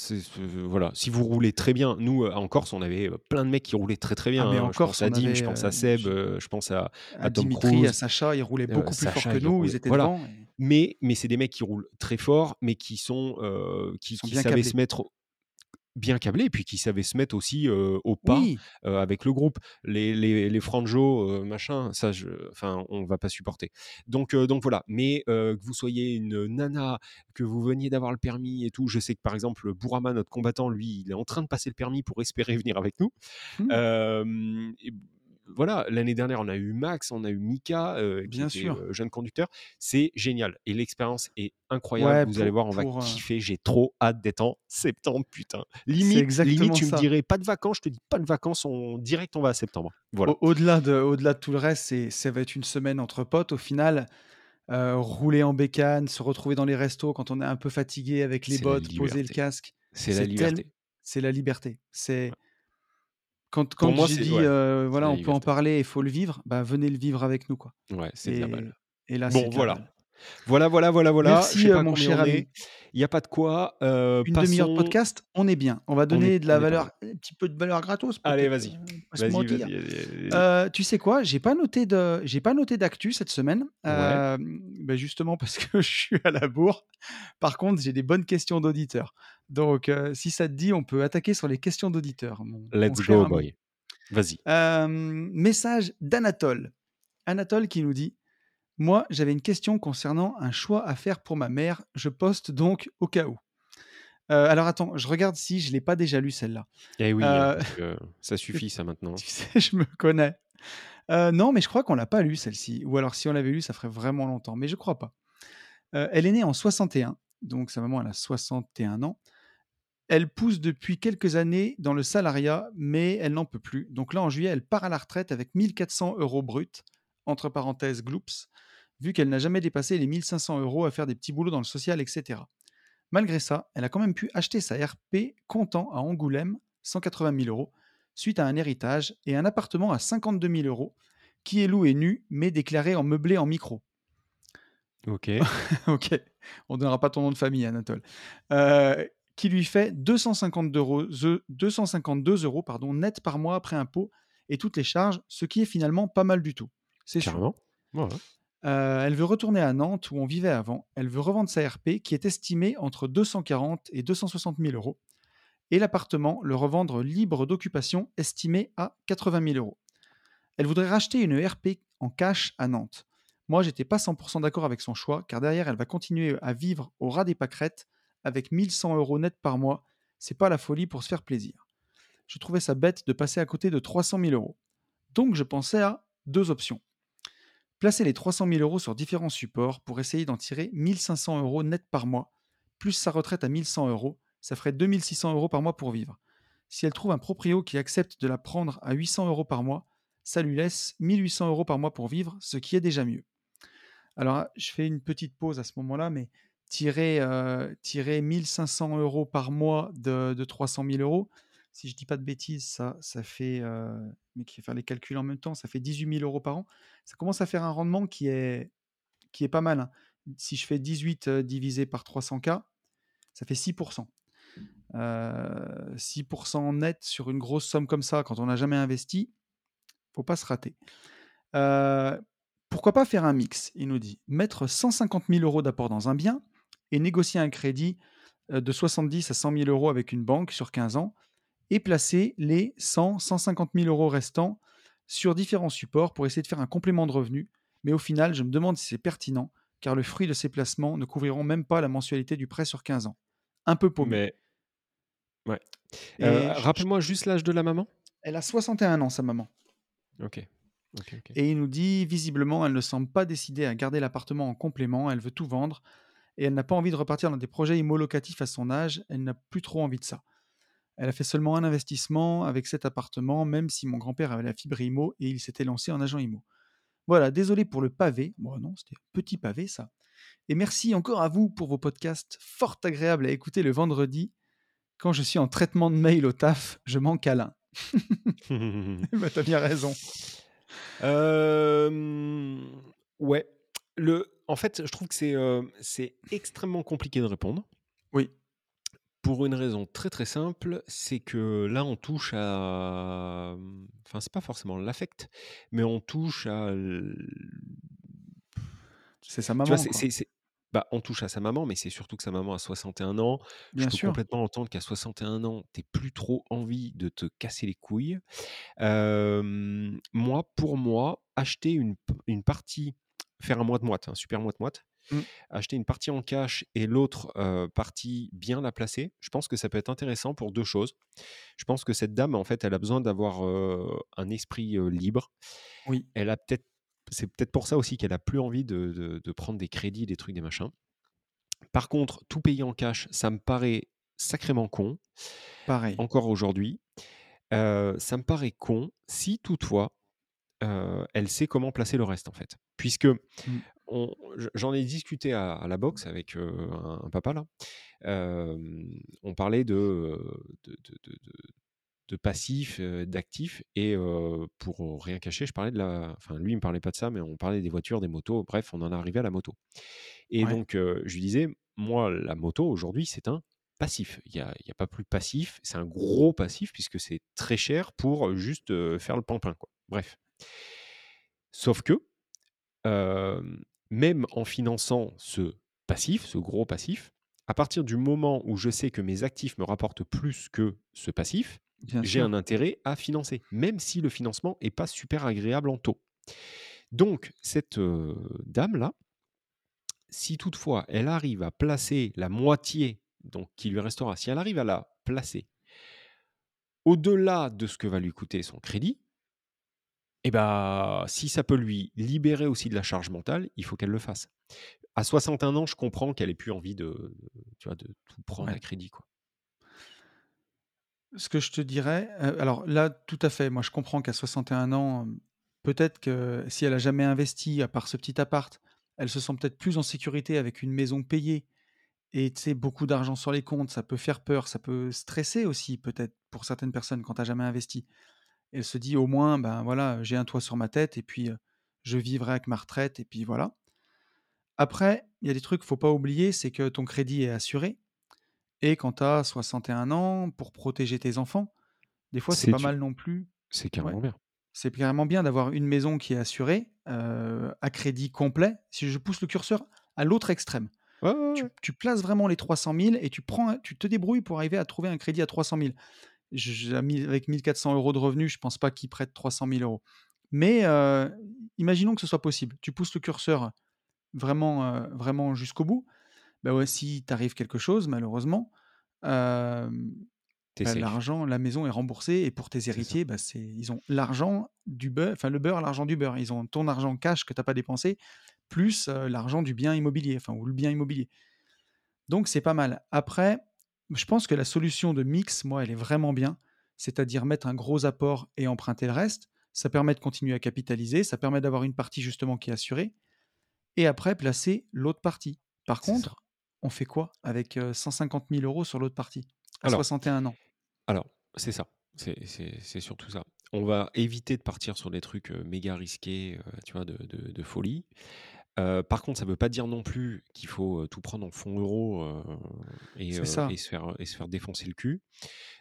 voilà. Si vous roulez très bien, nous en Corse, on avait plein de mecs qui roulaient très très bien. Ah, mais hein. je Corse, pense à Dim, je pense à Seb, je pense à, à, Tom Dimitri, à Sacha, ils roulaient beaucoup plus fort que nous, ils étaient devant. Mais, mais c'est des mecs qui roulent très fort, mais qui sont, qui, qui savaient se mettre bien câblés et puis qui savaient se mettre aussi au pas avec le groupe. Les, les, les franjo, machin, ça, je, enfin, on va pas supporter. Donc, donc voilà. Mais que vous soyez une nana, que vous veniez d'avoir le permis et tout, je sais que par exemple, Bourama, notre combattant, lui, il est en train de passer le permis pour espérer venir avec nous. Mmh voilà, l'année dernière, on a eu Max, on a eu Mika, Bien sûr. jeune conducteur. C'est génial et l'expérience est incroyable. Vous allez voir, on va kiffer. J'ai trop hâte d'être en septembre, putain. Limite, limite tu me dirais pas de vacances, je te dis pas de vacances, on direct on va à septembre. Voilà. Au-delà de, au-delà de tout le reste, ça va être une semaine entre potes. Au final, rouler en bécane, se retrouver dans les restos quand on est un peu fatigué avec les bottes, poser le casque. C'est la liberté. C'est la liberté. C'est quand, quand j'ai dit voilà, on peut en parler, il faut le vivre. Bah venez le vivre avec nous quoi. Ouais, c'est de la balle. Et là, bon, voilà. Voilà, voilà, voilà, voilà. Merci, euh, mon cher ami. Il n'y a pas de quoi. Euh, Une demi-heure de podcast, on est bien. On va donner de la valeur, un petit peu de valeur gratos. Allez, vas-y. Euh, tu sais quoi J'ai pas noté de, j'ai pas noté d'actu cette semaine. Ben justement parce que je suis à la bourre. Par contre, j'ai des bonnes questions d'auditeurs. Donc, si ça te dit, on peut attaquer sur les questions d'auditeurs. Let's go, boy. Vas-y. message d'Anatole. Anatole qui nous dit moi, j'avais une question concernant un choix à faire pour ma mère. Je poste donc au cas où. Euh, alors attends, je regarde si je l'ai pas déjà lu celle-là. Eh oui, euh, ça suffit ça maintenant. Tu sais, je me connais. Euh, non, mais je crois qu'on l'a pas lu celle-ci. Ou alors si on l'avait lu, ça ferait vraiment longtemps. Mais je crois pas. elle est née en 61, donc sa maman elle a 61 ans. Elle pousse depuis quelques années dans le salariat, mais elle n'en peut plus. Donc là, en juillet, elle part à la retraite avec 1400 euros bruts, entre parenthèses gloops, vu qu'elle n'a jamais dépassé les 1500 euros à faire des petits boulots dans le social, etc. Malgré ça, elle a quand même pu acheter sa RP comptant à Angoulême 180 000 euros, suite à un héritage, et un appartement à 52 000 euros, qui est loué nu, mais déclaré en meublé en micro. Ok. ok. On ne donnera pas ton nom de famille, Anatole. Euh, qui lui fait 252 euros, 252 euros pardon, net par mois après impôt et toutes les charges, ce qui est finalement pas mal du tout. C'est sûr. Euh, elle veut retourner à Nantes où on vivait avant. Elle veut revendre sa RP qui est estimée entre 240 et 260 000 euros. Et l'appartement, le revendre libre d'occupation, estimé à 80 000 euros. Elle voudrait racheter une RP en cash à Nantes. Moi, j'étais pas 100% d'accord avec son choix, car derrière, elle va continuer à vivre au ras des pâquerettes avec 1100 euros net par mois. C'est pas la folie pour se faire plaisir. Je trouvais ça bête de passer à côté de 300 000 euros. Donc, je pensais à deux options. Placer les 300 000 euros sur différents supports pour essayer d'en tirer 1500 euros net par mois, plus sa retraite à 1100 euros, ça ferait 2600 euros par mois pour vivre. Si elle trouve un proprio qui accepte de la prendre à 800 euros par mois, ça lui laisse 1800 euros par mois pour vivre, ce qui est déjà mieux. Alors, je fais une petite pause à ce moment-là, mais tirer, euh, tirer 1500 euros par mois de, de 300 000 euros, si je dis pas de bêtises, ça, ça fait, euh, mais qui faire les calculs en même temps, ça fait 18 000 euros par an. Ça commence à faire un rendement qui est, qui est pas mal. Hein. Si je fais 18 euh, divisé par 300K, ça fait 6%. 6% euh, net sur une grosse somme comme ça, quand on n'a jamais investi, faut pas se rater. pourquoi pas faire un mix? Il nous dit mettre 150 000 euros d'apport dans un bien et négocier un crédit de 70 à 100 000 euros avec une banque sur 15 ans et placer les 100, 150 000 euros restants sur différents supports pour essayer de faire un complément de revenu. Mais au final, je me demande si c'est pertinent, car le fruit de ces placements ne couvriront même pas la mensualité du prêt sur 15 ans. Un peu paumé. Mais... Ouais. Euh, rappelle-moi juste l'âge de la maman. Elle a 61 ans, sa maman. Ok. Et il nous dit, visiblement, elle ne semble pas décidée à garder l'appartement en complément, elle veut tout vendre, et elle n'a pas envie de repartir dans des projets immo-locatifs à son âge, elle n'a plus trop envie de ça. Elle a fait seulement un investissement avec cet appartement, même si mon grand-père avait la fibre IMO et il s'était lancé en agent IMO. Voilà, désolé pour le pavé. Bon, non, c'était un petit pavé, ça. Et merci encore à vous pour vos podcasts fort agréables à écouter le vendredi. Quand je suis en traitement de mail au taf, je m'en câlin. bah, T'as bien raison. Euh... Ouais. Le... En fait, je trouve que c'est euh, c'est extrêmement compliqué de répondre. Oui. Pour une raison très très simple, c'est que là on touche à, enfin c'est pas forcément l'affect, mais on touche à, C'est sa maman, bah, on touche à sa maman, mais c'est surtout que sa maman a 61 ans. Je peux complètement entendre qu'à 61 ans, tu plus trop envie de te casser les couilles. moi, pour moi, acheter une, une partie, faire un mois de moite, un super mois de moite, Mmh. Acheter une partie en cash et l'autre partie bien la placer, je pense que ça peut être intéressant pour deux choses. Je pense que cette dame, en fait, elle a besoin d'avoir un esprit libre. Oui. Elle a peut-être, c'est peut-être pour ça aussi qu'elle a plus envie de, de, prendre des crédits, des trucs, des machins. Par contre, tout payer en cash, ça me paraît sacrément con. Pareil. Encore aujourd'hui. ça me paraît con si toutefois elle sait comment placer le reste en fait. Puisque mmh. J'en ai discuté à, la boxe avec un, papa là. on parlait de, de, de, passif, d'actif, et pour rien cacher, je parlais de la. Enfin, lui, il me parlait pas de ça, mais on parlait des voitures, des motos. Bref, on en est arrivé à la moto. Et donc, je lui disais, moi, la moto aujourd'hui, c'est un passif. Il n'y a, a, pas plus passif. C'est un gros passif puisque c'est très cher pour juste faire le pampin. Quoi. Bref. Sauf que, même en finançant ce passif, ce gros passif, à partir du moment où je sais que mes actifs me rapportent plus que ce passif, j'ai un intérêt à financer, même si le financement n'est pas super agréable en taux. Donc, cette dame-là, si toutefois elle arrive à placer la moitié donc qui lui restera, si elle arrive à la placer au-delà de ce que va lui coûter son crédit, eh ben, si ça peut lui libérer aussi de la charge mentale, il faut qu'elle le fasse. À 61 ans, je comprends qu'elle ait plus envie de, tu vois, de tout prendre à crédit. Quoi. Ce que je te dirais, euh, alors là, tout à fait, moi je comprends qu'à 61 ans, peut-être que si elle a jamais investi, à part ce petit appart, elle se sent peut-être plus en sécurité avec une maison payée et tu sais, beaucoup d'argent sur les comptes, ça peut faire peur, ça peut stresser aussi peut-être pour certaines personnes quand tu n'as jamais investi elle se dit au moins, ben voilà, j'ai un toit sur ma tête et puis je vivrai avec ma retraite et puis voilà. Après, il y a des trucs qu'il faut pas oublier, c'est que ton crédit est assuré. Et quand tu as 61 ans, pour protéger tes enfants, des fois, c'est pas mal non plus. C'est carrément bien. C'est carrément bien d'avoir une maison qui est assurée à crédit complet. Si je pousse le curseur à l'autre extrême, tu, places vraiment les 300 000 et tu, prends, tu te débrouilles pour arriver à trouver un crédit à 300 000 avec 1400 euros de revenus, je ne pense pas qu'ils prêtent 300 000 euros. Mais euh, imaginons que ce soit possible. Tu pousses le curseur vraiment, euh, vraiment jusqu'au bout. Bah ouais, si t'arrive quelque chose, malheureusement, euh, bah, l'argent, la maison est remboursée et pour tes héritiers, c'est, ils ont l'argent du beurre, enfin le beurre, l'argent du beurre. Ils ont ton argent cash que t'as pas dépensé, plus l'argent du bien immobilier, enfin ou le bien immobilier. Donc c'est pas mal. Après, je pense que la solution de mix, moi, elle est vraiment bien. C'est-à-dire mettre un gros apport et emprunter le reste. Ça permet de continuer à capitaliser. Ça permet d'avoir une partie justement qui est assurée. Et après, placer l'autre partie. Par contre, on fait quoi avec 150 000 euros sur l'autre partie à 61 ans? Alors, c'est ça. C'est surtout ça. On va éviter de partir sur des trucs méga risqués, tu vois, de folie par contre, ça ne veut pas dire non plus qu'il faut tout prendre en fonds euros et, et, se faire, et se faire défoncer le cul.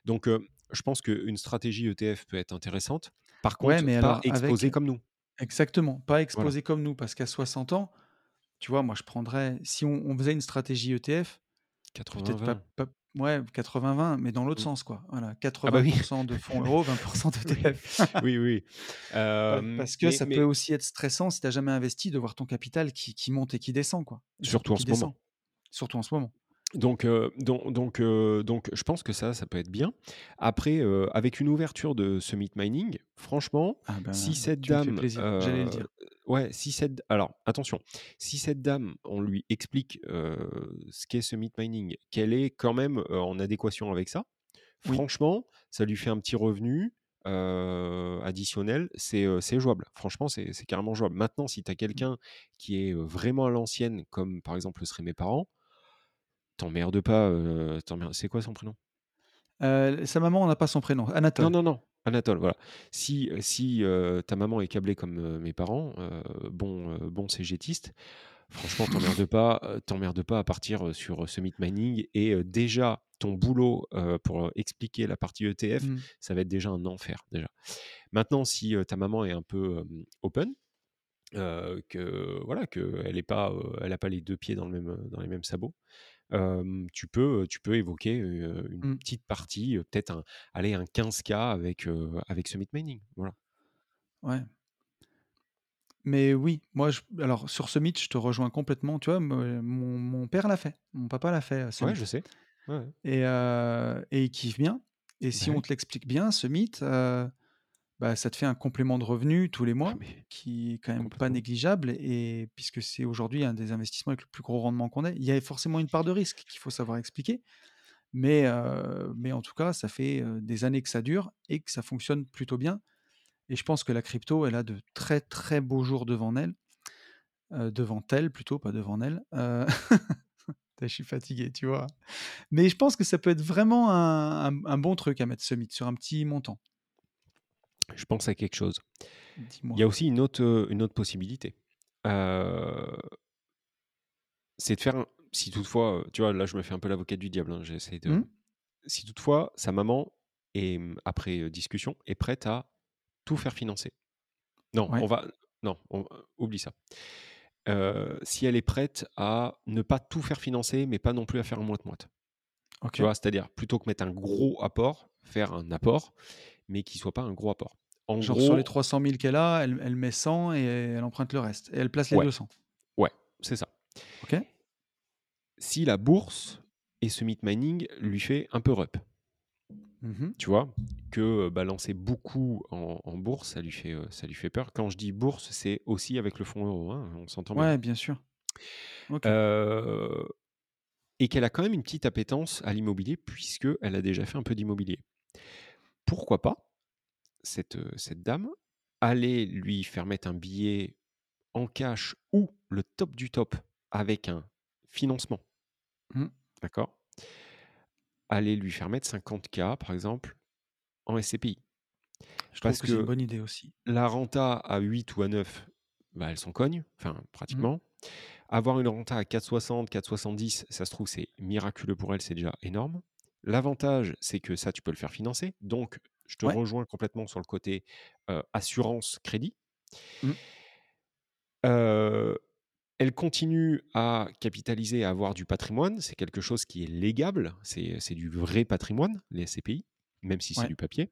Donc, je pense qu'une stratégie ETF peut être intéressante. Par contre, mais pas exposée comme nous. Exactement, pas exposée comme nous, parce qu'à 60 ans, tu vois, moi je prendrais, si on, faisait une stratégie ETF, 80, pas, Ouais, 80-20, mais dans l'autre mmh. sens, quoi. Voilà, 80% ah bah de fonds euros, 20% d'ETF. oui, oui. Parce que ça peut aussi être stressant si tu n'as jamais investi de voir ton capital qui, qui monte et qui descend, quoi. Surtout en ce moment. Surtout en ce moment. Donc, donc, donc, donc, je pense que ça, ça peut être bien. Après, avec une ouverture de Summit Mining, franchement, ah ben, si cette dame, J'allais le dire. ouais, si cette, alors attention, si cette dame, on lui explique ce qu'est Summit Mining, qu'elle est quand même en adéquation avec ça, franchement, ça lui fait un petit revenu. additionnel, c'est jouable. Franchement, c'est carrément jouable. Maintenant, si tu as mmh. quelqu'un qui est vraiment à l'ancienne, comme par exemple le seraient mes parents, t'emmerdes pas. Euh, c'est quoi son prénom? Euh, Sa maman, on n'a pas son prénom. Anatole. Non, non, non. Anatole, voilà. Si, si euh, ta maman est câblée comme mes parents, bon, bon cégétiste, franchement, t'emmerdes pas, t'emmerdes pas à partir sur Summit Mining et déjà ton boulot pour expliquer la partie ETF, mmh. ça va être déjà un enfer déjà. Maintenant, si ta maman est un peu open, que voilà, que elle est pas, elle a pas les deux pieds dans le même dans les mêmes sabots, tu, peux, tu peux évoquer une mmh. petite partie, peut-être un, aller un 15K avec, avec Summit Mining. Voilà. Ouais. Mais oui, moi, je alors sur Summit, je te rejoins complètement. Tu vois, mon mon père l'a fait, mon papa l'a fait, euh, Ouais, je sais. Ouais, Et, et il kiffe bien. Et si on te l'explique bien, Summit, euh, bah, ça te fait un complément de revenu tous les mois, ah, qui est quand même pas négligeable. Et puisque c'est aujourd'hui un des investissements avec le plus gros rendement qu'on ait, il y a forcément une part de risque qu'il faut savoir expliquer. Mais, mais en tout cas, ça fait des années que ça dure et que ça fonctionne plutôt bien. Et je pense que la crypto, elle a de très très beaux jours devant elle. devant elle plutôt, pas devant elle. je suis fatigué, tu vois. Mais je pense que ça peut être vraiment un, bon truc à mettre Summit sur un petit montant. Je pense à quelque chose. Il y a aussi une autre, une autre possibilité. c'est de faire, si toutefois, tu vois, là je me fais un peu l'avocat du diable, hein, j'essaie de... Mmh. Si toutefois, sa maman, est, après discussion, est prête à tout faire financer. Non, on va. Non, on, oublie ça. si elle est prête à ne pas tout faire financer, mais pas non plus à faire un moite-moite. Tu vois, c'est-à-dire plutôt que mettre un gros apport, faire un apport, mais qui soit pas un gros apport. En Genre sur les 300 000 qu'elle a, elle, elle, met 100 et elle emprunte le reste. Et elle place les 200. Ouais, c'est ça. Ok. Si la bourse et ce meat mining lui fait un peu rep, Mmh tu vois? Que, balancer beaucoup en bourse, ça lui fait, ça lui fait peur. Quand je dis bourse, c'est aussi avec le fonds euro, hein, on s'entend bien. Ouais, bien sûr. et qu'elle a quand même une petite appétence à l'immobilier puisqu'elle a déjà fait un peu d'immobilier. Pourquoi pas, cette, cette dame, aller lui faire mettre un billet en cash ou le top du top avec un financement? Mmh. D'accord? aller lui faire mettre 50K, par exemple, en SCPI. Je Parce que, c'est une bonne idée aussi. La renta à 8 ou à 9, bah, elle s'en cogne, enfin, mmh. pratiquement. Avoir une renta à 4,60, 4,70, ça se trouve, c'est miraculeux pour elle, c'est déjà énorme. L'avantage, c'est que ça, tu peux le faire financer. Donc, je te rejoins complètement sur le côté assurance crédit. Mmh. Elle continue à capitaliser, à avoir du patrimoine. C'est quelque chose qui est légable. C'est du vrai patrimoine, les SCPI, même si c'est du papier.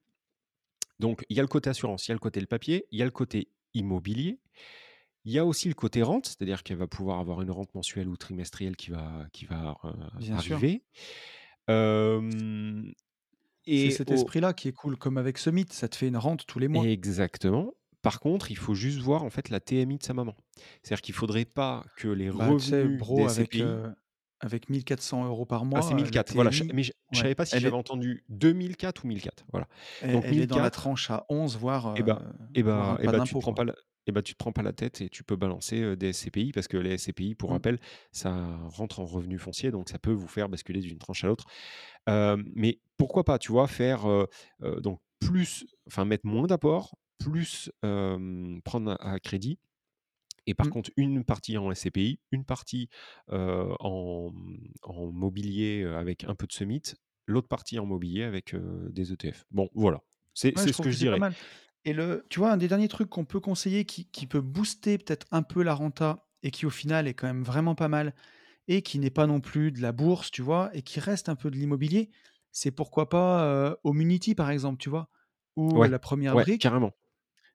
Donc, il y a le côté assurance, il y a le côté le papier, il y a le côté immobilier. Il y a aussi le côté rente, c'est-à-dire qu'elle va pouvoir avoir une rente mensuelle ou trimestrielle qui va, qui va euh, arriver. C'est cet esprit-là qui est cool, comme avec Summit, ça te fait une rente tous les mois. Exactement. Par contre, il faut juste voir en fait la TMI de sa maman. C'est-à-dire qu'il faudrait pas que les bah, revenus bro, des avec, euh, avec 1400 euros par mois. Ah, c'est 1004. Voilà. Mais je, ne savais pas si j'avais entendu 2004 ou 1004. Voilà. Donc elle est dans la tranche à 11, voire. Et bah, et bah, et bah tu prends pas et bah, tu te prends pas la tête et tu peux balancer des SCPI parce que les SCPI, pour mmh. rappel, ça rentre en revenu foncier, donc ça peut vous faire basculer d'une tranche à l'autre. mais pourquoi pas, tu vois, faire donc plus, enfin mettre moins d'apport, plus prendre à crédit. Et par mmh. contre, une partie en SCPI, une partie en, mobilier avec un peu de Summit, l'autre partie en mobilier avec des ETF. Bon, voilà. C'est ce que je dirais. Et le, tu vois, un des derniers trucs qu'on peut conseiller qui, qui peut booster peut-être un peu la renta et qui au final est quand même vraiment pas mal et qui n'est pas non plus de la bourse, tu vois, et qui reste un peu de l'immobilier, c'est pourquoi pas au Munity par exemple, tu vois, ou la première brique. Carrément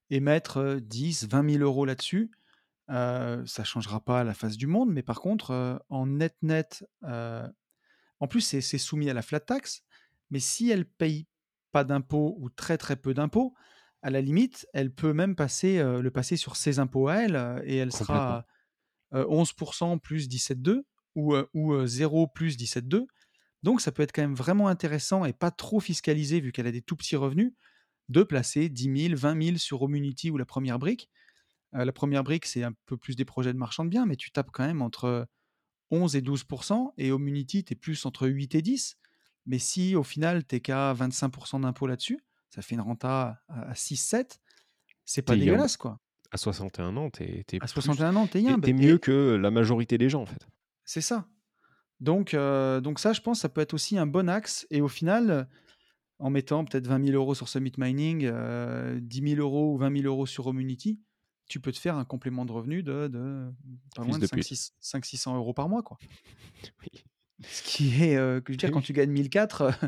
et mettre 10, 20 000 euros là-dessus, ça ne changera pas la face du monde, mais par contre, en net-net, en plus, c'est soumis à la flat tax, mais si elle paye pas d'impôts ou très très peu d'impôts, à la limite, elle peut même passer, le passer sur ses impôts à elle, et elle sera 11% plus 17,2 ou, ou 0 plus 17,2. Donc ça peut être quand même vraiment intéressant et pas trop fiscalisé vu qu'elle a des tout petits revenus de placer 10 000, 20 000 sur Homunity ou la première brique. Euh, la première brique, c'est un peu plus des projets de marchand de biens, mais tu tapes quand même entre 11 et 12% et Homunity, tu es plus entre 8 et 10. Mais si au final, tu qu'à 25% d'impôt là-dessus, ça fait une renta à 6-7, c'est pas dégueulasse, quoi. À 61 ans, tu es, à 61 ans, t'es mieux que la majorité des gens, en fait. C'est ça. Donc, euh, donc ça, je pense, ça peut être aussi un bon axe. Et au final, en mettant peut-être 20 000 euros sur Summit Mining, 10 euh, 000 euros ou 20 000 euros sur Community, tu peux te faire un complément de revenu de, de pas moins de, 500-600 euros par mois. Quoi. Ce qui est, euh, que je veux dire, quand tu gagnes 1004,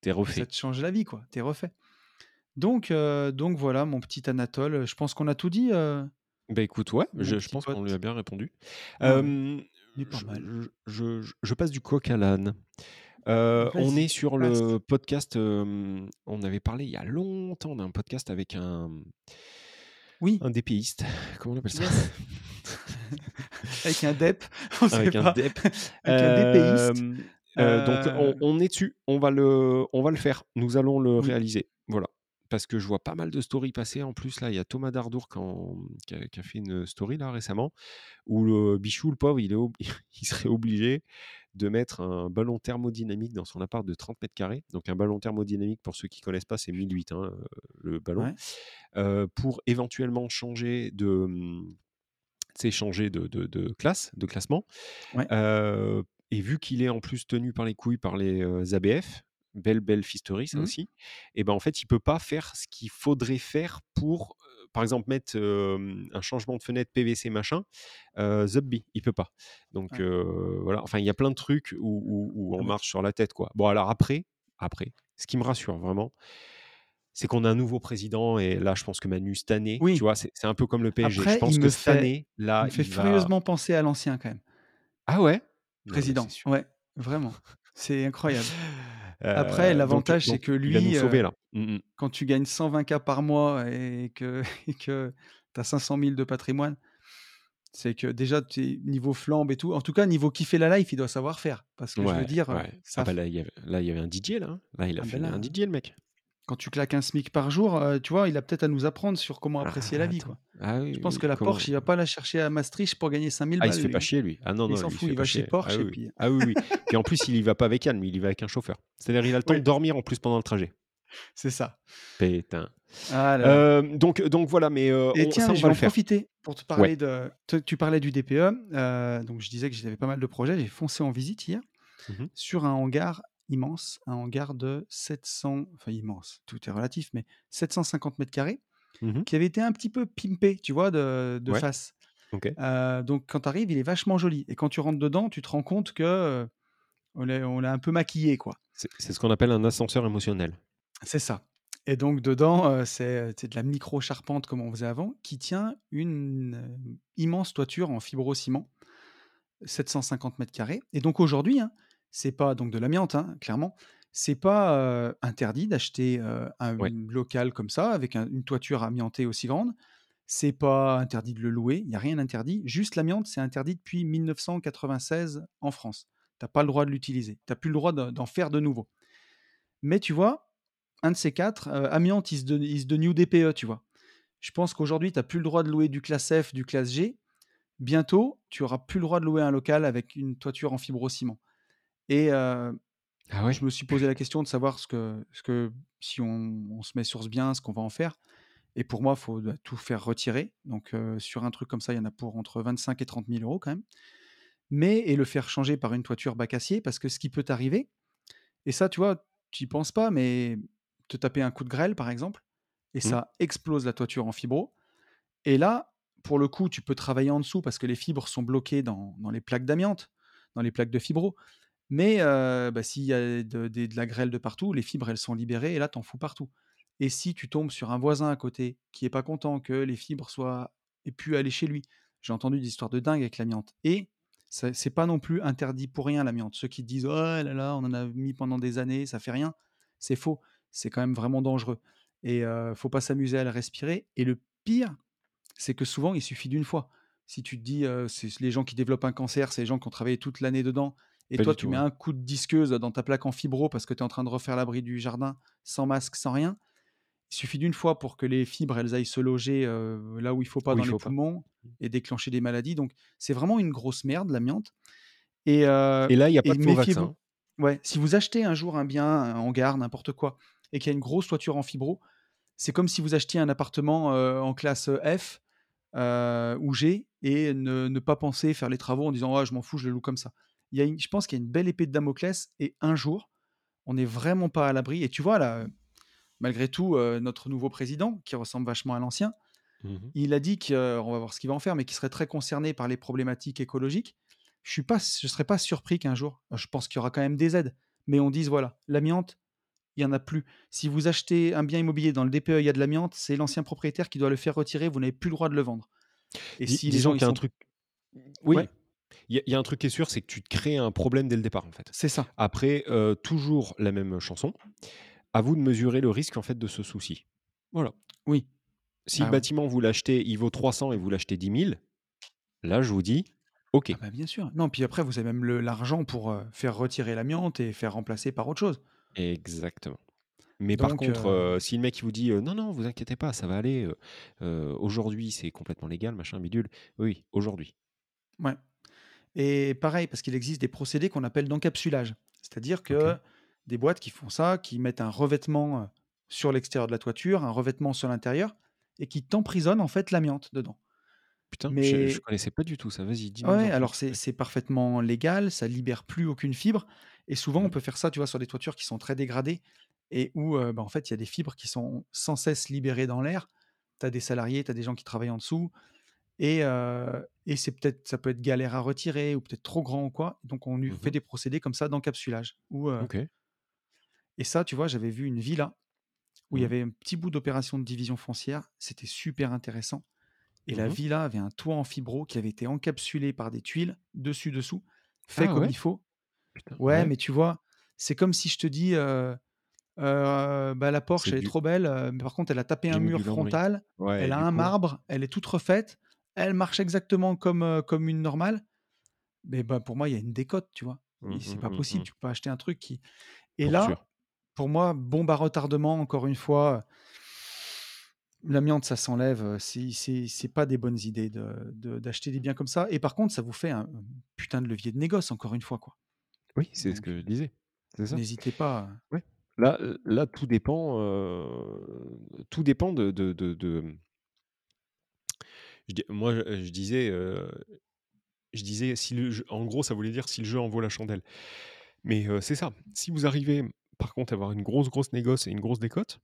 t'es refait. Ça te change la vie, quoi. T'es refait. Donc, donc voilà, mon petit Anatole. Je pense qu'on a tout dit. Bah écoute, ouais, je, pense qu'on lui a bien répondu. je, passe du coq à l'âne. on est sur le podcast. on avait parlé il y a longtemps d'un podcast avec un. Oui. Un dépéiste. Comment on appelle ça? Avec un DEP. avec un DEP. avec un dépéiste. donc on, est dessus. On va le, on va le faire. Nous allons le réaliser. Voilà parce que je vois pas mal de stories passer. En plus, là, il y a Thomas Dardour qui, a, fait une story là récemment où le Bichou, le pauvre, il, est il serait obligé de mettre un ballon thermodynamique dans son appart de 30 mètres carrés. Donc un ballon thermodynamique, pour ceux qui connaissent pas, c'est 1008 hein, le ballon, pour éventuellement changer de, changer de, de, classe, de classement. Et vu qu'il est en plus tenu par les couilles par les ABF, belle, belle fisterie, ça mmh. aussi, et ben en fait, il peut pas faire ce qu'il faudrait faire pour, par exemple, mettre un changement de fenêtre PVC machin, euh, Zubby, il peut pas. Donc voilà, enfin, il y a plein de trucs où, on marche sur la tête, quoi. Bon, alors après, après, ce qui me rassure vraiment, c'est qu'on a un nouveau président et là, je pense que Manu cette année, tu vois, c'est un peu comme le PSG. je pense que cette année, là, il me fait furieusement penser à l'ancien quand même. Ah ouais? Président, ouais, vraiment. C'est incroyable. Après, l'avantage, c'est que lui, nous sauver, là. Mmh quand tu gagnes 120K par mois et que, que tu as 500 000 de patrimoine, c'est que déjà, niveau flambe et tout. En tout cas, niveau kiffer la life, il doit savoir faire. Parce que je veux dire. Ça... Ah bah là, il y avait, un DJ, là. Hein. Là, il a ah fait bah un DJ, le mec quand tu claques un SMIC par jour, tu vois, il a peut-être à nous apprendre sur comment apprécier la vie. Quoi. Ah je pense que la Porsche, il va pas la chercher à Maastricht pour gagner 5000 balles. Ah, il se fait pas chier, lui. Ah non, non, il s'en fout, il, va chez Porsche. Ah, et puis... ah oui, oui. puis en plus, il y va pas avec Anne, mais il y va avec un chauffeur. C'est-à-dire, il a le temps de dormir en plus pendant le trajet. C'est ça. Putain. Euh, donc, donc voilà, mais et tiens, je vais en profiter pour te parler de. Tu parlais du DPE, euh, donc je disais que j'avais pas mal de projets. J'ai foncé en visite hier mmh sur un hangar immense, un hangar de 700, enfin immense, tout est relatif, mais 750 mètres carrés, mmh qui avait été un petit peu pimpé, tu vois, de, face. donc quand tu arrives, il est vachement joli. Et quand tu rentres dedans, tu te rends compte que on l'a un peu maquillé, quoi. C'est ce qu'on appelle un ascenseur émotionnel. C'est ça. Et donc dedans, c'est de la micro charpente comme on faisait avant, qui tient une immense toiture en fibrociment, 750 mètres carrés. Et donc aujourd'hui, hein, c'est pas donc de l'amiante, hein, clairement. C'est pas interdit d'acheter un local comme ça, avec une toiture amiantée aussi grande. C'est pas interdit de le louer, il n'y a rien d'interdit. Juste l'amiante, c'est interdit depuis 1996 en France. Tu n'as pas le droit de l'utiliser. Tu n'as plus le droit d'en faire de nouveau. Mais tu vois, un de ces quatre, amiante, is de new DPE, tu vois. Je pense qu'aujourd'hui, tu n'as plus le droit de louer du classe F, du classe G. Bientôt, tu auras plus le droit de louer un local avec une toiture en fibrociment. Et ah je me suis posé la question de savoir ce que, ce que si on, se met sur ce bien, ce qu'on va en faire. Et pour moi, il faut bah, tout faire retirer. Donc, sur un truc comme ça, il y en a pour entre 25 et 30 000 euros quand même. Mais, et le faire changer par une toiture bac acier, parce que ce qui peut t'arriver, et ça, tu vois, tu n'y penses pas, mais te taper un coup de grêle, par exemple, et mmh. ça explose la toiture en fibro. Et là, pour le coup, tu peux travailler en dessous parce que les fibres sont bloquées dans, dans les plaques d'amiante, dans les plaques de fibro. Mais bah, s'il y a de, la grêle de partout, les fibres, elles sont libérées et là, t'en fous partout. Et si tu tombes sur un voisin à côté qui est pas content que les fibres soient et pu aller chez lui, j'ai entendu des histoires de dingue avec l'amiante. Et c'est pas non plus interdit pour rien l'amiante. Ceux qui disent oh là là, on en a mis pendant des années, ça fait rien, c'est faux. C'est quand même vraiment dangereux. Et ne faut pas s'amuser à le respirer. Et le pire, c'est que souvent, il suffit d'une fois. Si tu te dis, c'est les gens qui développent un cancer, c'est les gens qui ont travaillé toute l'année dedans et toi, tu mets un coup de disqueuse dans ta plaque en fibro parce que tu es en train de refaire l'abri du jardin sans masque, sans rien. Il suffit d'une fois pour que les fibres elles aillent se loger là où il faut pas dans les poumons mmh. et déclencher des maladies. Donc c'est vraiment une grosse merde l'amiante. Et, là, il n'y a pas de faux vaccin. Ouais, si vous achetez un jour un bien, un hangar, n'importe quoi, et qu'il y a une grosse toiture en fibro, c'est comme si vous achetiez un appartement en classe F ou G et ne, ne, pas penser faire les travaux en disant oh, je m'en fous, je le loue comme ça il y a je pense qu'il y a une belle épée de Damoclès et un jour, on n'est vraiment pas à l'abri. Et tu vois, là, malgré tout, euh, notre nouveau président, qui ressemble vachement à l'ancien, mmh il a dit qu'on euh, va voir ce qu'il va en faire, mais qu'il serait très concerné par les problématiques écologiques. Je ne je serais pas surpris qu'un jour, je pense qu'il y aura quand même des aides, mais on dise voilà, l'amiante, il y en a plus. Si vous achetez un bien immobilier dans le DPE, il y a de l'amiante, c'est l'ancien propriétaire qui doit le faire retirer, vous n'avez plus le droit de le vendre. Et si les gens il y a un truc oui, il y, a un truc qui est sûr, c'est que tu te crées un problème dès le départ en fait. C'est ça. Après euh, toujours la même chanson. À vous de mesurer le risque en fait de ce souci. Voilà. Oui. Si le ah bâtiment vous l'achetez, il vaut 300 et vous l'achetez 10 000, là je vous dis OK. Ah bah, bien sûr. Non, puis après, vous avez même l'argent pour faire retirer l'amiante et faire remplacer par autre chose. Exactement. Mais par contre, si le mec vous dit non, non, vous inquiétez pas, ça va aller, aujourd'hui c'est complètement légal, machin, bidule. Oui, aujourd'hui. Ouais. Et pareil, parce qu'il existe des procédés qu'on appelle d'encapsulage. C'est-à-dire que des boîtes qui font ça, qui mettent un revêtement sur l'extérieur de la toiture, un revêtement sur l'intérieur, et qui t'emprisonnent en fait l'amiante dedans. Putain, je, je connaissais pas du tout ça. Vas-y, dis-moi. Ouais, alors c'est parfaitement légal, ça libère plus aucune fibre. Et souvent, on mmh. peut faire ça, tu vois, sur des toitures qui sont très dégradées et où, bah, en fait, il y a des fibres qui sont sans cesse libérées dans l'air. Tu as des salariés, tu as des gens qui travaillent en dessous. Et, et c'est peut-être, ça peut être galère à retirer ou peut-être trop grand ou quoi. Donc, on mmh fait des procédés comme ça d'encapsulage. Ok. Et ça, tu vois, j'avais vu une villa où il y mmh. avait un petit bout d'opération de division foncière. C'était super intéressant. Et la mmh villa avait un toit en fibro qui avait été encapsulé par des tuiles dessus-dessous, fait ah comme il faut. ouais, mais tu vois, c'est comme si je te dis, bah, la Porsche, elle est trop belle, mais par contre, elle a tapé un mur frontal, elle a un marbre, elle est toute refaite, elle marche exactement comme, comme une normale. Mais bah, pour moi, il y a une décote, tu vois? Mmh, c'est pas mmh, possible, tu peux pas acheter un truc qui. Et là, pour moi, bombe à retardement, encore une fois l'amiante, ça s'enlève. C'est, c'est, pas des bonnes idées de, d'acheter des biens comme ça. Et par contre, ça vous fait un, putain de levier de négoce, encore une fois. Quoi. Oui, c'est ce que je disais. N'hésitez pas. Là, là, tout dépend. tout dépend de. de, de, moi, je, disais. je disais, si le en gros, ça voulait dire si le jeu en vaut la chandelle. Mais c'est ça. Si vous arrivez, par contre, à avoir une grosse, grosse négoce et une grosse décote,